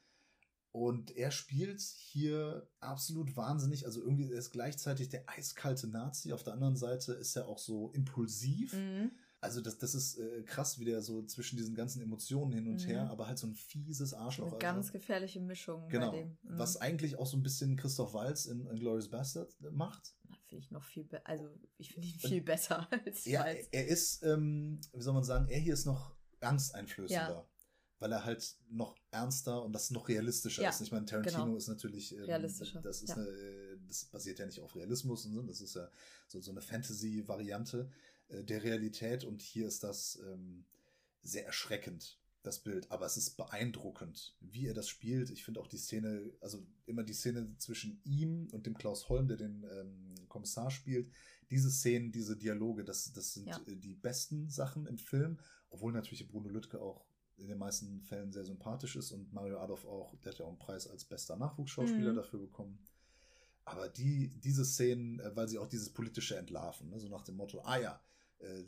Und er spielt hier absolut wahnsinnig. Also irgendwie er ist gleichzeitig der eiskalte Nazi. Auf der anderen Seite ist er auch so impulsiv. Mhm. Also das, das ist äh, krass, wie der so zwischen diesen ganzen Emotionen hin und mhm. her, aber halt so ein fieses Arschloch. Eine ganz gefährliche Mischung genau. Mhm. Was eigentlich auch so ein bisschen Christoph Walz in, in Glorious Bastard macht. Finde ich noch viel besser. Also ich finde ihn viel besser als ja, Walz. Er ist, ähm, wie soll man sagen, er hier ist noch angsteinflößender. Ja. Weil er halt noch ernster und das noch realistischer ja, ist. Ich meine, Tarantino genau. ist natürlich ähm, realistischer. Das ist ja. eine, das basiert ja nicht auf Realismus und so. Das ist ja so, so eine Fantasy-Variante. Äh, der Realität und hier ist das ähm, sehr erschreckend, das Bild. Aber es ist beeindruckend, wie er das spielt. Ich finde auch die Szene, also immer die Szene zwischen ihm und dem Klaus Holm, der den ähm, Kommissar spielt. Diese Szenen, diese Dialoge, das, das sind ja. Äh, die besten Sachen im Film, obwohl natürlich Bruno Lüttke auch in den meisten Fällen sehr sympathisch ist und Mario Adolf auch, der hat ja auch einen Preis als bester Nachwuchsschauspieler mhm. dafür bekommen. Aber die, diese Szenen, äh, weil sie auch dieses politische entlarven, ne? so nach dem Motto, ah ja,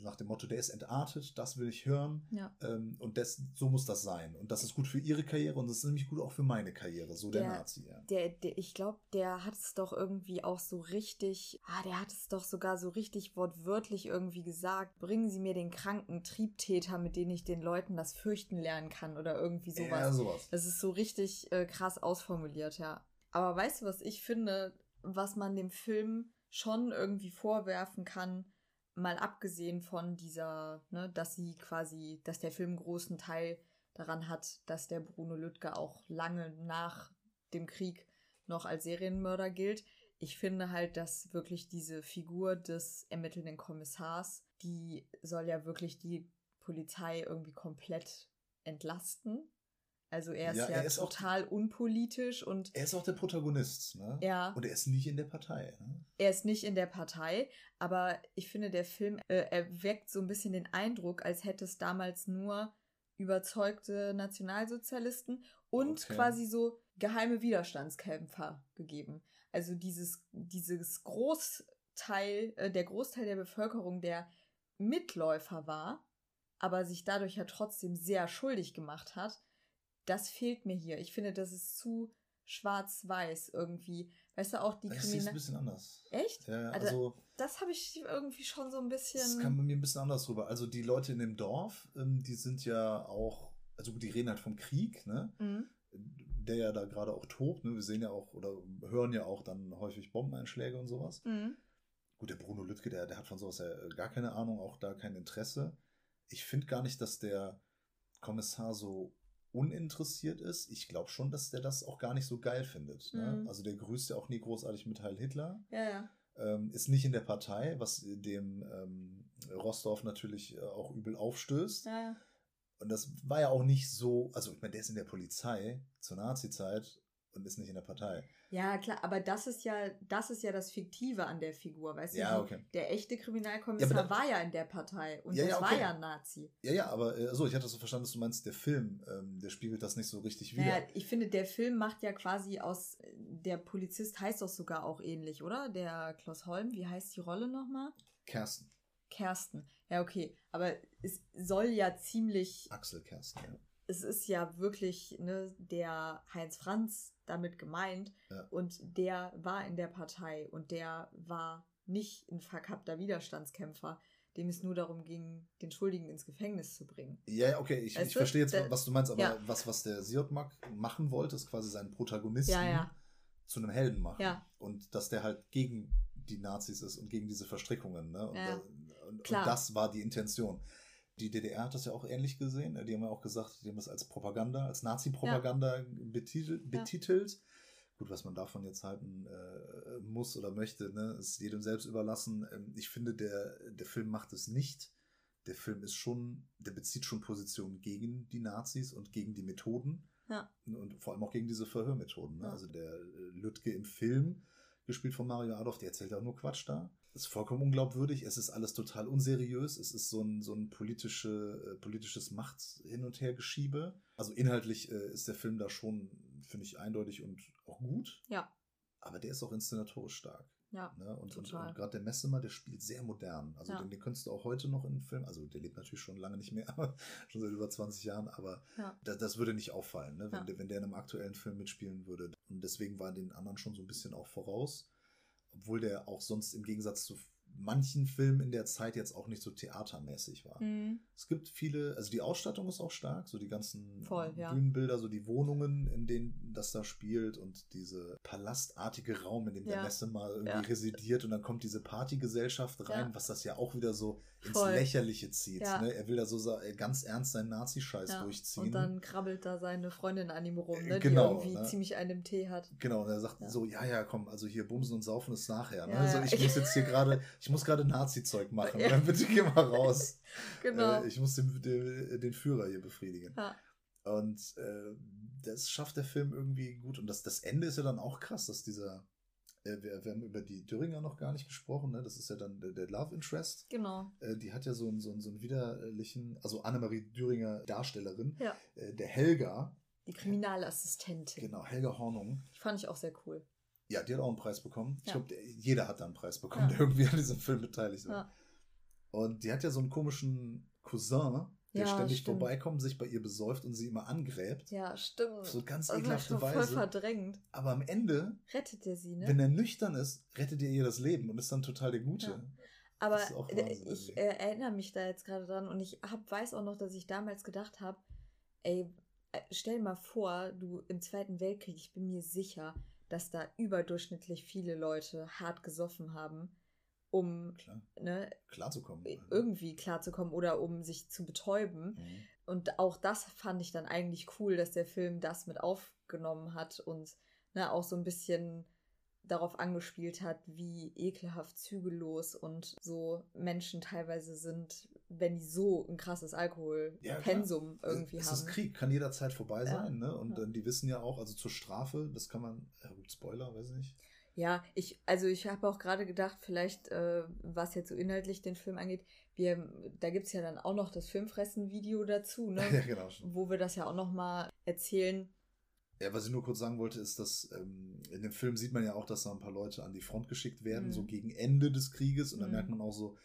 nach dem Motto, der ist entartet, das will ich hören. Ja. Ähm, und das, so muss das sein. Und das ist gut für ihre Karriere und das ist nämlich gut auch für meine Karriere, so der, der Nazi. Ja. Der, der, ich glaube, der hat es doch irgendwie auch so richtig, ah, der hat es doch sogar so richtig wortwörtlich irgendwie gesagt. Bringen Sie mir den kranken Triebtäter, mit dem ich den Leuten das Fürchten lernen kann oder irgendwie sowas. Ja, sowas. Das ist so richtig äh, krass ausformuliert, ja. Aber weißt du, was ich finde, was man dem Film schon irgendwie vorwerfen kann? Mal abgesehen von dieser, ne, dass sie quasi, dass der Film großen Teil daran hat, dass der Bruno Lüttke auch lange nach dem Krieg noch als Serienmörder gilt. Ich finde halt, dass wirklich diese Figur des ermittelnden Kommissars, die soll ja wirklich die Polizei irgendwie komplett entlasten. Also er ist ja, ja er ist total auch, unpolitisch und. Er ist auch der Protagonist, ne? Ja. Und er ist nicht in der Partei. Ne? Er ist nicht in der Partei, aber ich finde, der Film äh, erweckt so ein bisschen den Eindruck, als hätte es damals nur überzeugte Nationalsozialisten und okay. quasi so geheime Widerstandskämpfer gegeben. Also dieses, dieses Großteil, äh, der Großteil der Bevölkerung, der Mitläufer war, aber sich dadurch ja trotzdem sehr schuldig gemacht hat das fehlt mir hier. Ich finde, das ist zu schwarz-weiß irgendwie. Weißt du, auch die Kriminalität. Das ist ein bisschen anders. Echt? Ja, also, also das habe ich irgendwie schon so ein bisschen. Das kam bei mir ein bisschen anders rüber. Also die Leute in dem Dorf, ähm, die sind ja auch, also die reden halt vom Krieg, ne? Mhm. Der ja da gerade auch tobt, ne? Wir sehen ja auch oder hören ja auch dann häufig Bombeneinschläge und sowas. Mhm. Gut, der Bruno Lüttke, der, der hat von sowas ja gar keine Ahnung, auch da kein Interesse. Ich finde gar nicht, dass der Kommissar so uninteressiert ist. Ich glaube schon, dass der das auch gar nicht so geil findet. Ne? Mhm. Also der grüßt ja auch nie großartig mit Heil Hitler. Ja, ja. Ähm, ist nicht in der Partei, was dem ähm, Rostorf natürlich äh, auch übel aufstößt. Ja, ja. Und das war ja auch nicht so, also ich meine, der ist in der Polizei zur Nazi-Zeit und ist nicht in der Partei. Ja, klar, aber das ist ja, das ist ja das Fiktive an der Figur, weißt ja, du? Okay. Der echte Kriminalkommissar ja, da, war ja in der Partei und ja, das ja, okay. war ja ein Nazi. Ja, ja, aber äh, so, ich hatte so verstanden, dass du meinst, der Film, ähm, der spiegelt das nicht so richtig wieder. Ja, ich finde, der Film macht ja quasi aus, der Polizist heißt doch sogar auch ähnlich, oder? Der Klaus Holm, wie heißt die Rolle nochmal? Kersten. Kersten. Ja, okay. Aber es soll ja ziemlich. Axel Kersten, ja es ist ja wirklich ne, der Heinz Franz damit gemeint ja. und der war in der Partei und der war nicht ein verkappter Widerstandskämpfer, dem es nur darum ging, den Schuldigen ins Gefängnis zu bringen. Ja, okay, ich, ich verstehe jetzt, was du meinst, aber ja. was, was der Siotmak machen wollte, ist quasi seinen Protagonisten ja, zu einem Helden machen. Und dass der halt gegen die Nazis ist und gegen diese Verstrickungen. Ne? Und, da, und, und das war die Intention Die DDR hat das ja auch ähnlich gesehen. Die haben ja auch gesagt, die haben das als Propaganda, als Nazi-Propaganda ja. betitelt. betitelt. Ja. Gut, was man davon jetzt halten äh, muss oder möchte, ne, ist jedem selbst überlassen. Ähm, ich finde, der, der Film macht es nicht. Der Film ist schon, der bezieht schon Positionen gegen die Nazis und gegen die Methoden. Ja. Und vor allem auch gegen diese Verhörmethoden. Ne? Also der äh, Lütke im Film, gespielt von Mario Adolf, der erzählt auch nur Quatsch da. Ist vollkommen unglaubwürdig. Es ist alles total unseriös. Es ist so ein, so ein politische, äh, politisches Macht hin und her Geschiebe. Also inhaltlich äh, ist der Film da schon, finde ich, eindeutig und auch gut. Ja. Aber der ist auch inszenatorisch stark. Ja, ne? Und, und, und gerade der Messemer, der spielt sehr modern. Also ja. den, den könntest du auch heute noch in Film, also der lebt natürlich schon lange nicht mehr, schon seit über 20 Jahren, aber ja. das, das, würde nicht auffallen, ne? wenn, ja. der, wenn der in einem aktuellen Film mitspielen würde. Und deswegen war den anderen schon so ein bisschen auch voraus, obwohl der auch sonst im Gegensatz zu manchen Filmen in der Zeit jetzt auch nicht so theatermäßig war. Mhm. Es gibt viele, also die Ausstattung ist auch stark, so die ganzen Voll, ja. Bühnenbilder, so die Wohnungen, in denen das da spielt und diese palastartige Raum, in dem ja. der Messe mal irgendwie ja. residiert und dann kommt diese Partygesellschaft rein, was das ja auch wieder so ins Voll. Lächerliche zieht. Ne? Er will da so ganz ernst seinen Nazi-Scheiß durchziehen. Und dann krabbelt da seine Freundin an ihm rum, ne? genau, die irgendwie ne? ziemlich einen Tee hat. Genau, und er sagt so, ja, ja, komm, also hier bumsen und saufen ist nachher. Ne? Also ich muss jetzt hier gerade, ich muss gerade Nazi-Zeug machen. Ja. Dann bitte geh mal raus. genau. Äh, ich muss den, den, den, Führer hier befriedigen. Ja. Und äh, das schafft der Film irgendwie gut. Und das, das Ende ist ja dann auch krass, dass dieser. Äh, wir, wir, haben über die Döringer noch gar nicht gesprochen, ne? Das ist ja dann der, der Love Interest. Genau. Äh, die hat ja so einen, so, einen, so einen widerlichen, also Annemarie Döringer Darstellerin, ja. Äh, der Helga. Die Kriminalassistentin. Genau, Helga Hornung. Die fand ich auch sehr cool. Ja, die hat auch einen Preis bekommen. Ich glaube, jeder hat da einen Preis bekommen, ja. der irgendwie an diesem Film beteiligt ist. Ja. Und die hat ja so einen komischen Cousin, der ständig stimmt. vorbeikommt, sich bei ihr besäuft und sie immer angräbt. Ja, stimmt. So ganz also ekelhafte Weise. voll verdrängt. Aber am Ende rettet er sie, ne? Wenn er nüchtern ist, rettet er ihr das Leben und ist dann total der Gute. Aber ich äh, erinnere mich da jetzt gerade dran und ich hab, weiß auch noch, dass ich damals gedacht habe, ey, äh, stell mal vor, du im Zweiten Weltkrieg, ich bin mir sicher, dass da überdurchschnittlich viele Leute hart gesoffen haben, um Klar. ne, klarzukommen. Irgendwie klarzukommen oder um sich zu betäuben. Mhm. Und auch das fand ich dann eigentlich cool, dass der Film das mit aufgenommen hat und ne, auch so ein bisschen darauf angespielt hat, wie ekelhaft zügellos und so Menschen teilweise sind, wenn die so ein krasses Alkoholpensum ja, irgendwie es haben. Es ist Krieg, kann jederzeit vorbei ja. sein, ne? Und ja. die wissen ja auch, also zur Strafe, das kann man, äh, Spoiler, weiß ich nicht. Ja, ich, also ich habe auch gerade gedacht, vielleicht, äh, was jetzt so inhaltlich den Film angeht, wir, da gibt es ja dann auch noch das Filmfressen-Video dazu, ne? ja, genau. Wo wir das ja auch nochmal erzählen, ja, was ich nur kurz sagen wollte, ist, dass ähm, in dem Film sieht man ja auch, dass da ein paar Leute an die Front geschickt werden, mhm. so gegen Ende des Krieges. Und dann mhm. merkt man auch so,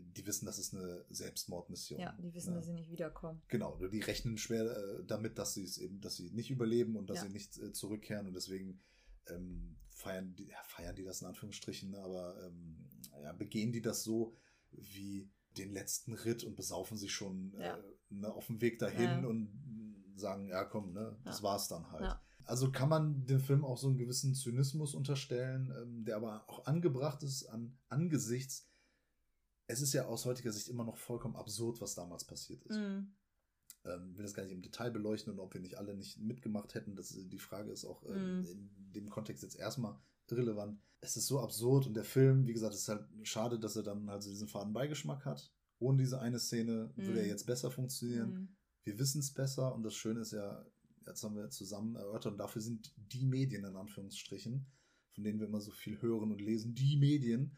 die wissen, das ist eine Selbstmordmission. Ja, die wissen, ja. dass sie nicht wiederkommen. Genau, die rechnen schwer äh, damit, dass sie es eben, dass sie nicht überleben und dass ja. sie nicht äh, zurückkehren. Und deswegen ähm, feiern, die, ja, feiern die das in Anführungsstrichen, ne, aber ähm, ja, begehen die das so wie den letzten Ritt und besaufen sich schon äh, ne, auf dem Weg dahin und sagen, ja komm, ne, das war's dann halt. Also kann man dem Film auch so einen gewissen Zynismus unterstellen, ähm, der aber auch angebracht ist an, angesichts, es ist ja aus heutiger Sicht immer noch vollkommen absurd, was damals passiert ist. Mhm. Ähm, will das gar nicht im Detail beleuchten und ob wir nicht alle nicht mitgemacht hätten. Das, die Frage ist auch ähm, mhm. in dem Kontext jetzt erstmal irrelevant. Es ist so absurd und der Film, wie gesagt, ist halt schade, dass er dann halt so diesen faden Beigeschmack hat. Ohne diese eine Szene mhm. würde er jetzt besser funktionieren. Mhm wir wissen es besser und das Schöne ist ja, jetzt haben wir zusammen erörtert und dafür sind die Medien in Anführungsstrichen, von denen wir immer so viel hören und lesen, die Medien.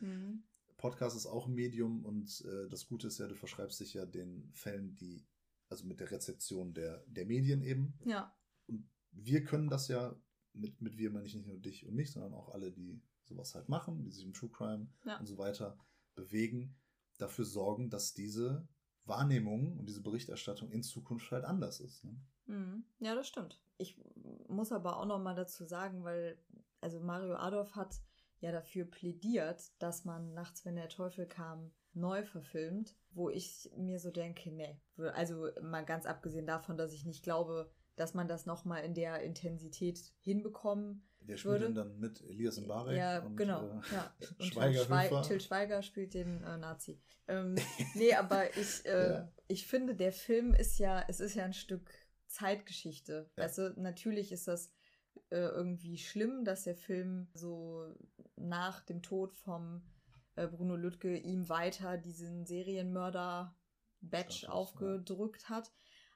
Podcast ist auch ein Medium und äh, das Gute ist ja, du verschreibst dich ja den Fällen, die, also mit der Rezeption der, der Medien eben. Ja. Und wir können das ja, mit, mit wir meine ich nicht nur dich und mich, sondern auch alle, die sowas halt machen, die sich im True Crime ja. und so weiter bewegen, dafür sorgen, dass diese Wahrnehmung und diese Berichterstattung in Zukunft halt anders ist. Ne? Mhm. Ja, das stimmt. Ich muss aber auch noch mal dazu sagen, weil also Mario Adolf hat ja dafür plädiert, dass man nachts, wenn der Teufel kam, neu verfilmt, wo ich mir so denke, nee, also mal ganz abgesehen davon, dass ich nicht glaube, dass man das noch mal in der Intensität hinbekommen Wer spielt denn dann mit Elias Mbarek? Ja, und, genau. Äh, Ja. Und, Schweiger, genau, Höfer. Till Schweiger spielt den äh, Nazi. Ähm, nee, aber ich, äh, Ja. ich finde, der Film ist ja, es ist ja ein Stück Zeitgeschichte. Ja. Also natürlich ist das äh, irgendwie schlimm, dass der Film so nach dem Tod vom äh, Bruno Lüttke ihm weiter diesen Serienmörder-Badge Status, ja. aufgedrückt hat.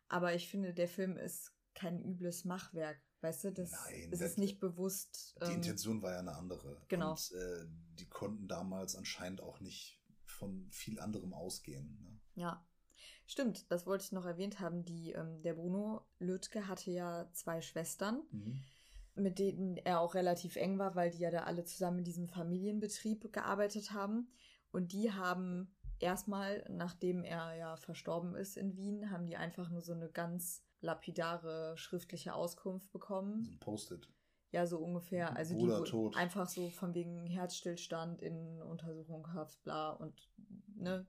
Aber ich finde, der Film ist kein übles Machwerk. Weißt du, das Nein, das- ist nicht bewusst. Die ähm, Intention war ja eine andere. genau. Und äh, die konnten damals anscheinend auch nicht von viel anderem ausgehen. Ne? Ja, stimmt, das wollte ich noch erwähnt haben. Die, ähm, der Bruno Lüttke hatte ja zwei Schwestern, Mhm. Mit denen er auch relativ eng war, weil die ja da alle zusammen in diesem Familienbetrieb gearbeitet haben. Und die haben erstmal, nachdem er ja verstorben ist in Wien, haben die einfach nur so eine ganz lapidare schriftliche Auskunft bekommen. So Post-it. Ja, so ungefähr. Also Bruder die tot. einfach so von wegen Herzstillstand in Untersuchungshaft, bla und ne,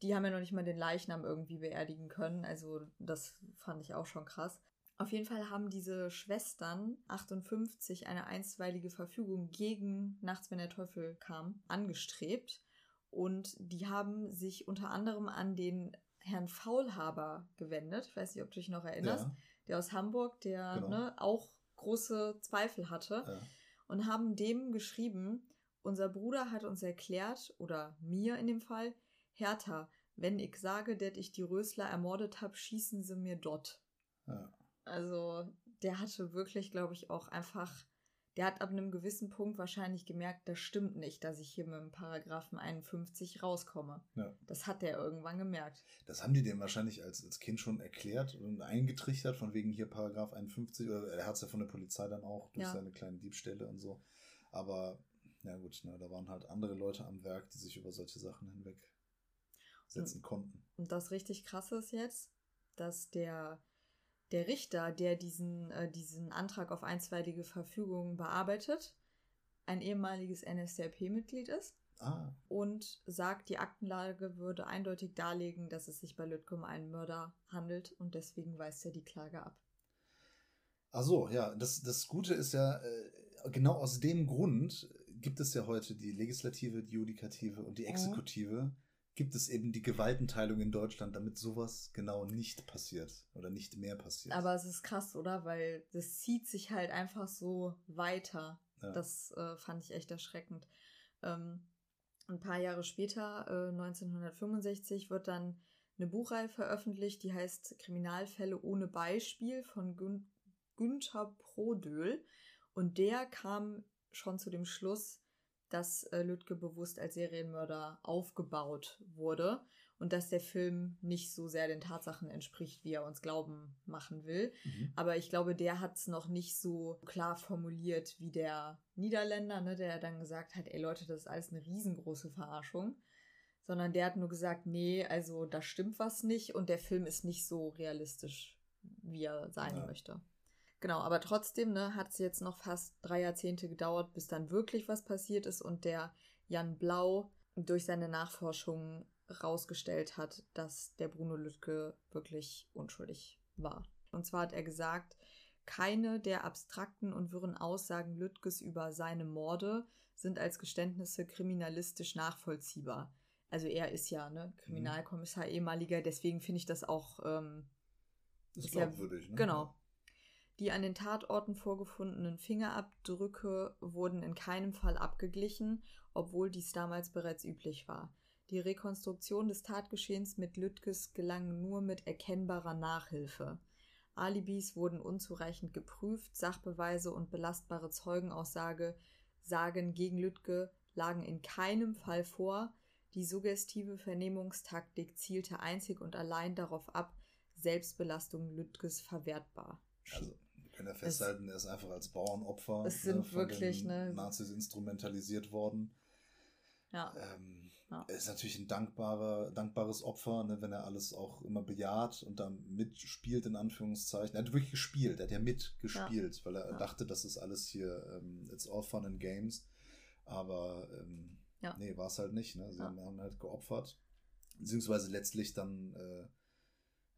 die haben ja noch nicht mal den Leichnam irgendwie beerdigen können. Also das fand ich auch schon krass. Auf jeden Fall haben diese Schwestern 58 eine einstweilige Verfügung gegen Nachts, wenn der Teufel kam, angestrebt. Und die haben sich unter anderem an den Herrn Faulhaber gewendet. Ich weiß nicht, ob du dich noch erinnerst Ja, der aus Hamburg, der Genau. ne, auch große Zweifel hatte ja. und haben dem geschrieben, unser Bruder hat uns erklärt, oder mir in dem Fall, Hertha, wenn ich sage, dass ich die Rösler ermordet habe, schießen sie mir dort. ja. Also der hatte wirklich, glaube ich, auch einfach, der hat ab einem gewissen Punkt wahrscheinlich gemerkt, das stimmt nicht, dass ich hier mit dem Paragraphen 51 rauskomme. Ja. Das hat der irgendwann gemerkt. Das haben die dem wahrscheinlich als, als Kind schon erklärt und eingetrichtert, von wegen hier Paragraph 51, oder er hat es ja von der Polizei dann auch durch Ja. seine kleinen Diebstähle und so. Aber, ja gut, ne, da waren halt andere Leute am Werk, die sich über solche Sachen hinweg setzen konnten. Und das richtig krasse ist jetzt, dass der, der Richter, der diesen, äh, diesen Antrag auf einstweilige Verfügung bearbeitet, ein ehemaliges NSDAP-Mitglied ist Ah, und sagt, die Aktenlage würde eindeutig darlegen, dass es sich bei Lütke um einen Mörder handelt und deswegen weist er die Klage ab. ach so, ja, das, das Gute ist ja, äh, genau aus dem Grund gibt es ja heute die Legislative, die Judikative und die Mhm. Gibt es eben die Gewaltenteilung in Deutschland, damit sowas genau nicht passiert oder nicht mehr passiert. Aber es ist krass, oder? Weil das zieht sich halt einfach so weiter. Ja. Das äh, fand ich echt erschreckend. Ähm, ein paar Jahre später, äh, 1965, wird dann eine Buchreihe veröffentlicht, die heißt Kriminalfälle ohne Beispiel von Gün Günther Prodöhl. Und der kam schon zu dem Schluss, dass äh, Lütke bewusst als Serienmörder aufgebaut wurde und dass der Film nicht so sehr den Tatsachen entspricht, wie er uns glauben machen will. Mhm. Aber ich glaube, der hat es noch nicht so klar formuliert wie der Niederländer, ne, der dann gesagt hat, ey Leute, das ist alles eine riesengroße Verarschung. Sondern der hat nur gesagt, nee, also da stimmt was nicht und der Film ist nicht so realistisch, wie er sein Ja. möchte. Genau, aber trotzdem ne, hat es jetzt noch fast drei Jahrzehnte gedauert, bis dann wirklich was passiert ist und der Jan Blau durch seine Nachforschungen rausgestellt hat, dass der Bruno Lüttke wirklich unschuldig war. Und zwar hat er gesagt, keine der abstrakten und wirren Aussagen Lüttges über seine Morde sind als Geständnisse kriminalistisch nachvollziehbar. Also er ist ja ne, Kriminalkommissar ehemaliger, deswegen finde ich das auch ähm, Das ist ist ja- glaubwürdig, ne? Genau. Die an den Tatorten vorgefundenen Fingerabdrücke wurden in keinem Fall abgeglichen, obwohl dies damals bereits üblich war. Die Rekonstruktion des Tatgeschehens mit Lüttges gelang nur mit erkennbarer Nachhilfe. Alibis wurden unzureichend geprüft, Sachbeweise und belastbare Zeugenaussage sagen gegen Lüttke lagen in keinem Fall vor. Die suggestive Vernehmungstaktik zielte einzig und allein darauf ab, Selbstbelastung Lüttges verwertbar. Also, können ja festhalten, er ist einfach als Bauernopfer Es sind von wirklich, den ne- Nazis instrumentalisiert worden. Ja, Ähm, Ja. Er ist natürlich ein dankbarer, dankbares Opfer, ne, wenn er alles auch immer bejaht und dann mitspielt, in Anführungszeichen. Er hat wirklich gespielt, er hat ja mitgespielt, weil er Ja. dachte, das ist alles hier, ähm, it's all fun and games. Aber ähm, Ja. nee, war es halt nicht. Ne? Sie Ja. haben, haben halt geopfert. Beziehungsweise letztlich dann, äh,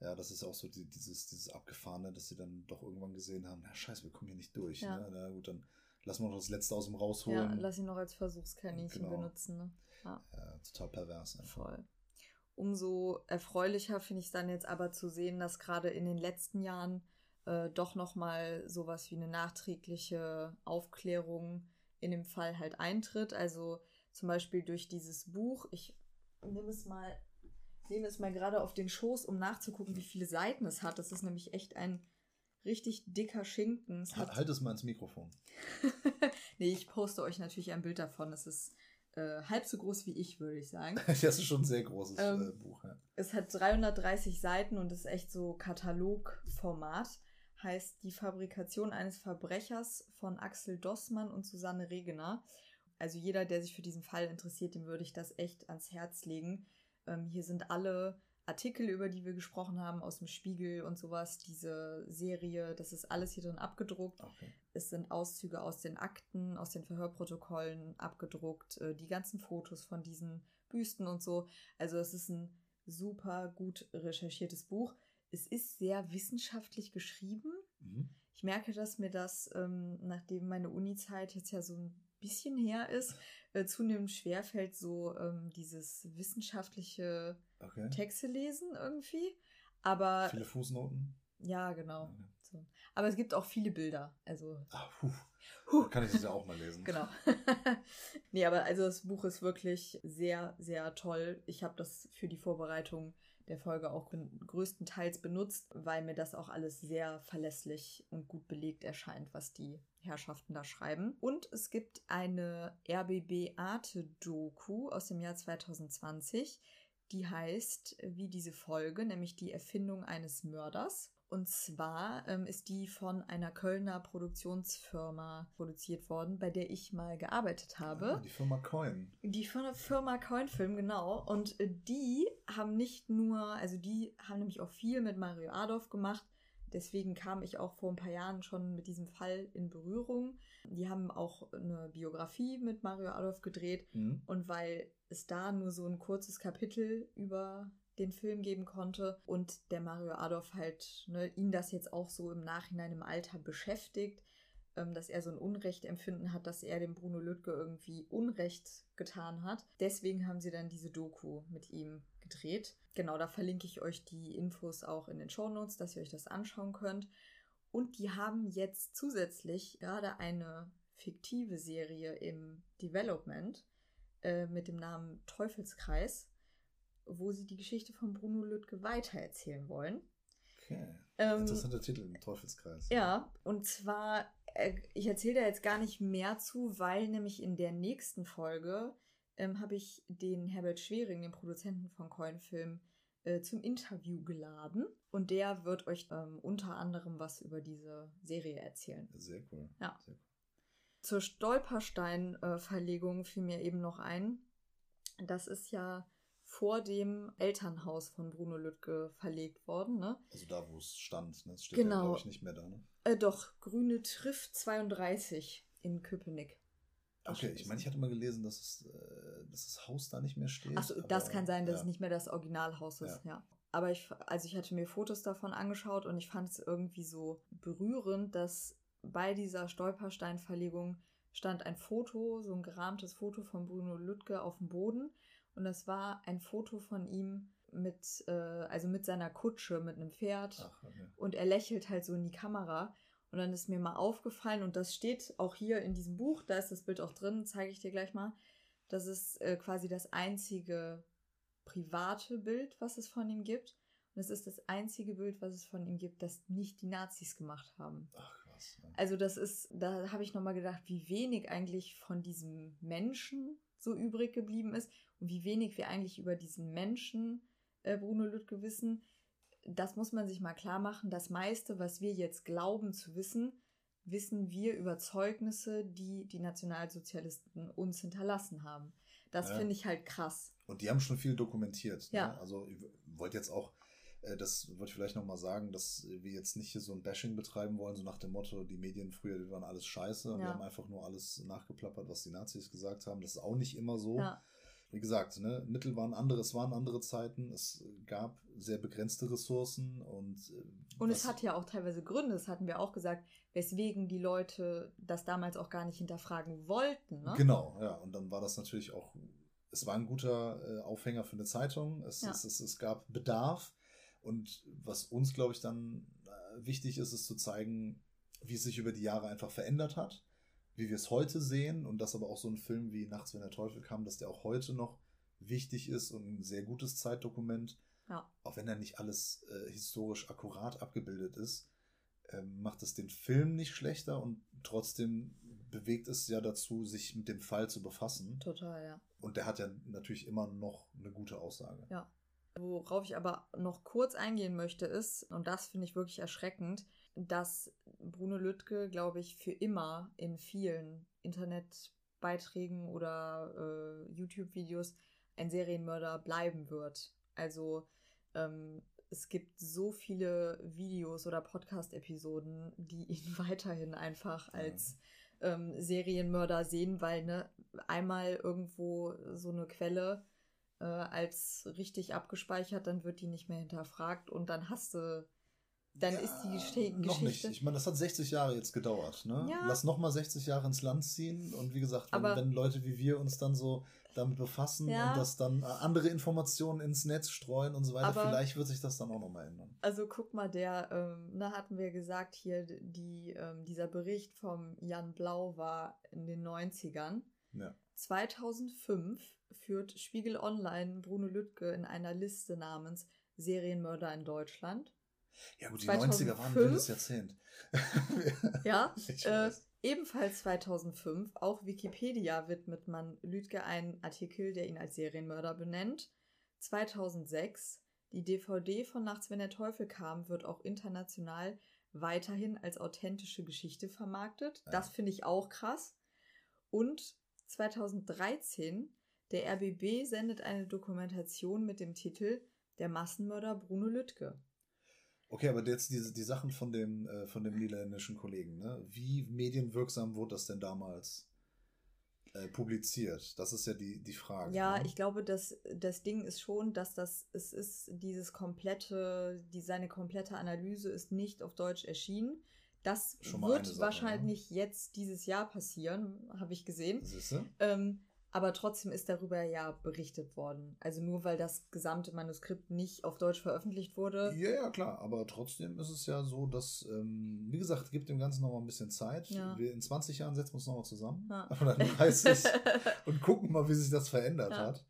ja, das ist auch so die, dieses, dieses Abgefahrene, dass sie dann doch irgendwann gesehen haben, na scheiße, wir kommen hier nicht durch. Ja. Ne? Na gut, dann lass mal noch das Letzte aus dem rausholen. Ja, lass ihn noch als Versuchskaninchen genau. benutzen. Ne? Ja. ja. total pervers. Einfach. Voll. Umso erfreulicher finde ich es dann jetzt aber zu sehen, dass gerade in den letzten Jahren äh, doch nochmal sowas wie eine nachträgliche Aufklärung in dem Fall halt eintritt. Also zum Beispiel durch dieses Buch. Ich nehme es mal, nehme es mal gerade auf den Schoß, um nachzugucken, wie viele Seiten es hat. Das ist nämlich echt ein richtig dicker Schinken. Es hat, halt es mal ins Mikrofon. nee, ich poste euch natürlich ein Bild davon. Es ist äh, halb so groß wie ich, würde ich sagen. das ist schon ein sehr großes ähm, äh, Buch. Ja. Es hat 330 Seiten und ist echt so Katalogformat. Heißt Die Fabrikation eines Verbrechers von Axel Dossmann und Susanne Regener. Also jeder, der sich für diesen Fall interessiert, dem würde ich das echt ans Herz legen. Ähm, hier sind alle Artikel, über die wir gesprochen haben, aus dem Spiegel und sowas, diese Serie, das ist alles hier drin abgedruckt. Okay. Es sind Auszüge aus den Akten, aus den Verhörprotokollen abgedruckt, äh, die ganzen Fotos von diesen Büsten und so. Also es ist ein super gut recherchiertes Buch. Es ist sehr wissenschaftlich geschrieben. Mhm. Ich merke, dass mir das, ähm, nachdem meine Uni-Zeit jetzt ja so ein bisschen her ist, äh, zunehmend schwerfällt, so ähm, dieses wissenschaftliche okay. Texte lesen irgendwie. Aber. Viele Fußnoten? Ja, genau. Okay. So. Aber es gibt auch viele Bilder. Also. Ach, puh. Huh. Kann ich das ja auch mal lesen. genau. nee, aber also das Buch ist wirklich sehr, sehr toll. Ich habe das für die Vorbereitung der Folge auch größtenteils benutzt, weil mir das auch alles sehr verlässlich und gut belegt erscheint, was die Herrschaften da schreiben. Und es gibt eine RBB Arte Doku aus dem Jahr 2020, die heißt wie diese Folge, nämlich die Erfindung eines Mörders. Und zwar ähm, ist die von einer Kölner Produktionsfirma produziert worden, bei der ich mal gearbeitet habe. Ah, die Firma Coin. Die Firma Coin Film, genau. Und äh, die haben nicht nur, also die haben nämlich auch viel mit Mario Adolf gemacht. Deswegen kam ich auch vor ein paar Jahren schon mit diesem Fall in Berührung. Die haben auch eine Biografie mit Mario Adolf gedreht. Mhm. Und weil es da nur so ein kurzes Kapitel über den Film geben konnte und der Mario Adolf halt ne, ihn das jetzt auch so im Nachhinein im Alter beschäftigt, ähm, dass er so ein Unrecht empfinden hat, dass er dem Bruno Lüttke irgendwie Unrecht getan hat. Deswegen haben sie dann diese Doku mit ihm gedreht. Genau, da verlinke ich euch die Infos auch in den Show Notes, dass ihr euch das anschauen könnt. Und die haben jetzt zusätzlich gerade eine fiktive Serie im Development äh, mit dem Namen Teufelskreis wo sie die Geschichte von Bruno Lüttke weitererzählen wollen. Okay. Ähm, Interessanter Titel im Teufelskreis. Ja, und zwar, äh, ich erzähle da jetzt gar nicht mehr zu, weil nämlich in der nächsten Folge ähm, habe ich den Herbert Schwering, den Produzenten von Coinfilm, äh, zum Interview geladen. Und der wird euch ähm, unter anderem was über diese Serie erzählen. Sehr cool. Ja. Sehr cool. Zur Stolperstein-Verlegung fiel mir eben noch ein. Das ist ja vor dem Elternhaus von Bruno Lüttke verlegt worden. Ne? Also da, wo es stand. Ne? Es steht genau. ja, glaube ich, nicht mehr da. Ne? Äh, doch, Grüne Trift 32 in Köpenick. Okay, ich meine, ich hatte mal gelesen, dass, es, äh, dass das Haus da nicht mehr steht. Achso, das kann sein, dass ja. es nicht mehr das Originalhaus ist, ja. ja. Aber ich, also ich hatte mir Fotos davon angeschaut und ich fand es irgendwie so berührend, dass bei dieser Stolpersteinverlegung stand ein Foto, so ein gerahmtes Foto von Bruno Lüttke auf dem Boden und das war ein Foto von ihm mit, äh, also mit seiner Kutsche, mit einem Pferd. Ach, okay. Und er lächelt halt so in die Kamera. Und dann ist mir mal aufgefallen, und das steht auch hier in diesem Buch, da ist das Bild auch drin, zeige ich dir gleich mal. Das ist äh, quasi das einzige private Bild, was es von ihm gibt. Und es ist das einzige Bild, was es von ihm gibt, das nicht die Nazis gemacht haben. Ach. Also das ist, da habe ich nochmal gedacht, wie wenig eigentlich von diesem Menschen so übrig geblieben ist und wie wenig wir eigentlich über diesen Menschen äh, Bruno Lüttke wissen, das muss man sich mal klar machen. Das meiste, was wir jetzt glauben zu wissen, wissen wir über Zeugnisse, die die Nationalsozialisten uns hinterlassen haben. Das ja. finde ich halt krass. Und die haben schon viel dokumentiert. Ne? Ja. Also ich wollte jetzt auch, das wollte ich vielleicht nochmal sagen, dass wir jetzt nicht hier so ein Bashing betreiben wollen, so nach dem Motto, die Medien früher, die waren alles scheiße und ja. wir haben einfach nur alles nachgeplappert, was die Nazis gesagt haben. Das ist auch nicht immer so. Ja. wie gesagt, ne, Mittel waren andere, es waren andere Zeiten, es gab sehr begrenzte Ressourcen und. Äh, und es hat ja auch teilweise Gründe, das hatten wir auch gesagt, weswegen die Leute das damals auch gar nicht hinterfragen wollten. Ne? Genau, ja. Und dann war das natürlich auch, es war ein guter äh, Aufhänger für eine Zeitung. Es, ja. es, es, es gab Bedarf. Und was uns, glaube ich, dann äh, wichtig ist, ist zu zeigen, wie es sich über die Jahre einfach verändert hat wie wir es heute sehen und dass aber auch so ein Film wie Nachts, wenn der Teufel kam, dass der auch heute noch wichtig ist und ein sehr gutes Zeitdokument. Ja. Auch wenn er nicht alles äh, historisch akkurat abgebildet ist, äh, macht es den Film nicht schlechter und trotzdem bewegt es ja dazu, sich mit dem Fall zu befassen. Total, ja. Und der hat ja natürlich immer noch eine gute Aussage. Ja. Worauf ich aber noch kurz eingehen möchte, ist, und das finde ich wirklich erschreckend, dass Bruno Lüttke, glaube ich, für immer in vielen Internetbeiträgen oder äh, YouTube-Videos ein Serienmörder bleiben wird. Also ähm, es gibt so viele Videos oder Podcast-Episoden, die ihn weiterhin einfach als ähm, Serienmörder sehen, weil ne, einmal irgendwo so eine Quelle äh, als richtig abgespeichert, dann wird die nicht mehr hinterfragt und dann hast du dann ja, ist die Geschichte. Noch nicht. Ich meine, das hat 60 Jahre jetzt gedauert. Ne? Ja. Lass nochmal 60 Jahre ins Land ziehen. Und wie gesagt, wenn, wenn, Leute wie wir uns dann so damit befassen ja. und das dann äh, andere Informationen ins Netz streuen und so weiter, aber, vielleicht wird sich das dann auch nochmal ändern. Also guck mal, der, ähm, da hatten wir gesagt, hier die, ähm, dieser Bericht vom Jan Blau war in den 90ern. Ja. 2005 führt Spiegel Online Bruno Lüttke in einer Liste namens Serienmörder in Deutschland. Ja, gut, die 2005, 90er waren ein wildes Jahrzehnt. ja, äh, ebenfalls 2005, auch Wikipedia widmet man Lüdke einen Artikel, der ihn als Serienmörder benennt. 2006, die DVD von Nachts, wenn der Teufel kam, wird auch international weiterhin als authentische Geschichte vermarktet. Ja. Das finde ich auch krass. Und 2013, der RBB sendet eine Dokumentation mit dem Titel Der Massenmörder Bruno Lüttke. Okay, aber jetzt diese, die Sachen von dem, äh, von dem niederländischen Kollegen, ne? Wie medienwirksam wurde das denn damals äh, publiziert? Das ist ja die, die Frage. Ja, ne? ich glaube, dass das Ding ist schon, dass das, es ist dieses komplette, die, seine komplette Analyse ist nicht auf Deutsch erschienen. Das wird wahrscheinlich ne? jetzt dieses Jahr passieren, habe ich gesehen. Ähm, aber trotzdem ist darüber ja berichtet worden. Also nur weil das gesamte Manuskript nicht auf Deutsch veröffentlicht wurde. Ja, ja, klar. Aber trotzdem ist es ja so, dass, ähm, wie gesagt, gibt dem Ganzen noch mal ein bisschen Zeit. Ja. Wir in 20 Jahren setzen wir uns noch mal zusammen. Ja. Oder 30 und gucken mal, wie sich das verändert ja. hat.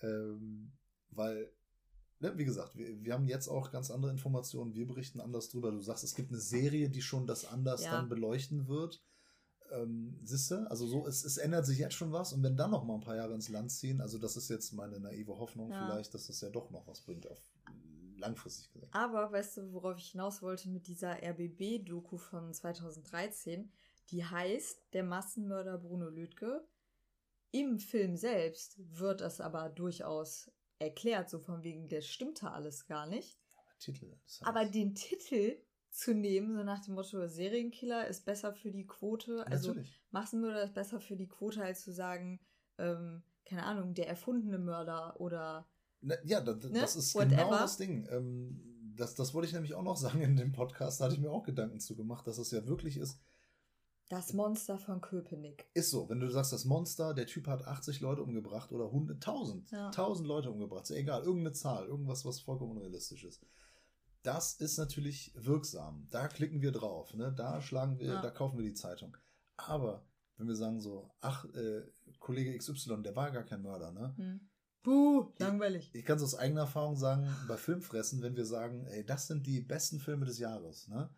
Ähm, weil, ne, wie gesagt, wir, wir haben jetzt auch ganz andere Informationen. Wir berichten anders drüber. Du sagst, es gibt eine Serie, die schon das anders dann beleuchten wird ähm, siehste, also so, es, es ändert sich jetzt schon was und wenn dann noch mal ein paar Jahre ins Land ziehen, also das ist jetzt meine naive Hoffnung ja. vielleicht, dass das ja doch noch was bringt, auf langfristig gesehen. Aber weißt du, worauf ich hinaus wollte mit dieser RBB-Doku von 2013? Die heißt Der Massenmörder Bruno Lüdke. Im Film selbst wird es aber durchaus erklärt, so von wegen, der stimmte alles gar nicht. Aber Titel. Das heißt aber den Titel zu nehmen, so nach dem Motto, Serienkiller ist besser für die Quote. Also. Massenmörder ist besser für die Quote, als zu sagen, ähm, keine Ahnung, der erfundene Mörder oder. Na, ja, das, ne? das ist Whatever. genau das Ding. Ähm, das, das wollte ich nämlich auch noch sagen in dem Podcast, da hatte ich mir auch Gedanken zu gemacht, dass es ja wirklich ist. Das Monster von Köpenick. Ist so, wenn du sagst, das Monster, der Typ hat 80 Leute umgebracht oder 100, 1000, ja. 1000 Leute umgebracht, ist egal, irgendeine Zahl, irgendwas, was vollkommen unrealistisch ist das ist natürlich wirksam. Da klicken wir drauf, ne? da schlagen wir, ja. da kaufen wir die Zeitung. Aber wenn wir sagen so, ach, äh, Kollege XY, der war gar kein Mörder, ne? Hm. Puh, langweilig. Ich, ich kann es aus eigener Erfahrung sagen, bei Filmfressen, wenn wir sagen, ey, das sind die besten Filme des Jahres, ne?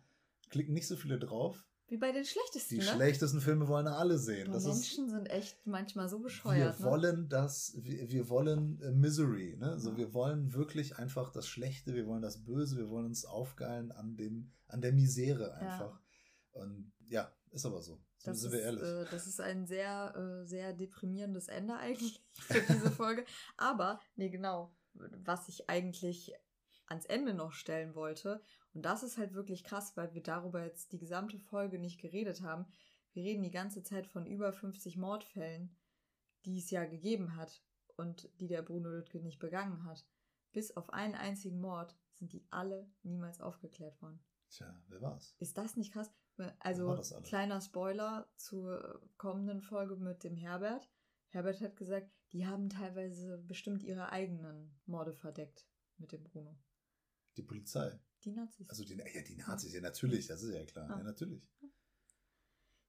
Klicken nicht so viele drauf, wie bei den schlechtesten. Die ne? schlechtesten Filme wollen alle sehen. Das Menschen ist, sind echt manchmal so bescheuert. Wir ne? wollen das, wir, wir wollen äh, Misery. Ne? Also ja. wir wollen wirklich einfach das Schlechte, wir wollen das Böse, wir wollen uns aufgeilen an dem, an der Misere einfach. Ja. Und ja, ist aber so. So das sind wir ehrlich. Äh, das ist ein sehr, äh, sehr deprimierendes Ende eigentlich für diese Folge. aber, nee, genau. Was ich eigentlich ans Ende noch stellen wollte. Und das ist halt wirklich krass, weil wir darüber jetzt die gesamte Folge nicht geredet haben. Wir reden die ganze Zeit von über 50 Mordfällen, die es ja gegeben hat. und die der Bruno Lüttke nicht begangen hat. Bis auf einen einzigen Mord sind die alle niemals aufgeklärt worden. Tja, wer war's? Ist das nicht krass? Also, kleiner Spoiler zur kommenden Folge mit dem Herbert. Herbert hat gesagt, die haben teilweise bestimmt ihre eigenen Morde verdeckt mit dem Bruno. Die Polizei. Die Nazis. Also die, ja, die Nazis, ja natürlich, das ist ja klar. Ja, ja natürlich.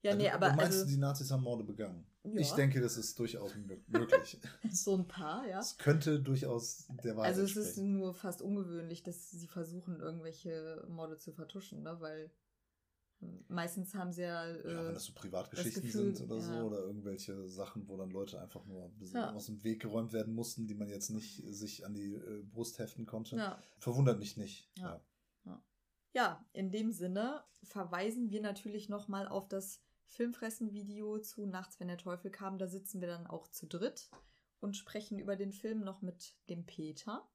Ja, also, nee, aber. Du meinst, also, die Nazis haben Morde begangen? Ja. Ich denke, das ist durchaus möglich. so ein paar, ja. Es könnte durchaus der Wahrheit Also es ist nur fast ungewöhnlich, dass sie versuchen, irgendwelche Morde zu vertuschen, ne? Weil meistens haben sie ja. Äh, ja, wenn das so Privatgeschichten das Gefühl, sind oder ja. so, oder irgendwelche Sachen, wo dann Leute einfach nur ja. aus dem Weg geräumt werden mussten, die man jetzt nicht sich an die äh, Brust heften konnte. Ja. Verwundert mich nicht. Ja. Ja. in dem Sinne verweisen wir natürlich nochmal auf das Filmfressen-Video zu Nachts, wenn der Teufel kam. Da sitzen wir dann auch zu dritt und sprechen über den Film noch mit dem Peter.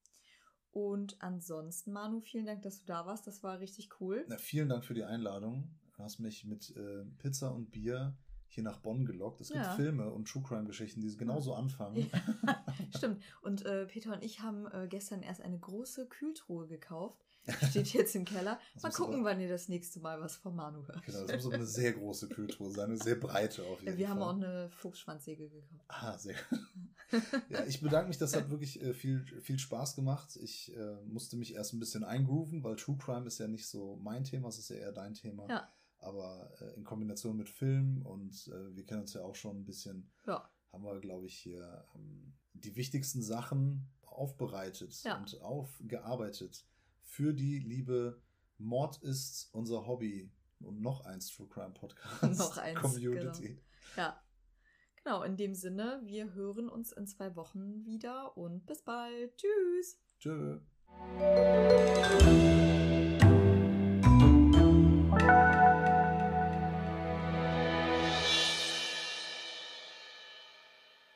Und ansonsten, Manu, vielen Dank, dass du da warst. Das war richtig cool. Na, vielen Dank für die Einladung. Du hast mich mit äh, Pizza und Bier hier nach Bonn gelockt. Es gibt ja. Filme und True Crime Geschichten, die genauso anfangen. Ja, stimmt. Und äh, Peter und ich haben äh, gestern erst eine große Kühltruhe gekauft. Steht jetzt im Keller. Mal gucken, aber, wann ihr das nächste Mal was von Manu hört. Genau, das muss aber eine sehr große Kühltruhe sein, eine sehr breite auf jeden wir Fall. Haben auch eine Fuchsschwanzsäge gekauft. Ah, sehr Ja, ich bedanke mich, das hat wirklich äh, viel, viel Spaß gemacht. Ich äh, musste mich erst ein bisschen eingrooven, weil True Crime ist ja nicht so mein Thema, es ist ja eher dein Thema. Ja. Aber äh, in Kombination mit Film und äh, wir kennen uns ja auch schon ein bisschen, ja. haben wir, glaube ich, hier ähm, die wichtigsten Sachen aufbereitet ja. und aufgearbeitet für die liebe Mord ist unser Hobby und noch eins True Crime Podcast noch eins, Community. Genau. Ja. Genau, in dem Sinne, wir hören uns in zwei Wochen wieder und bis bald. Tschüss. Tschüss.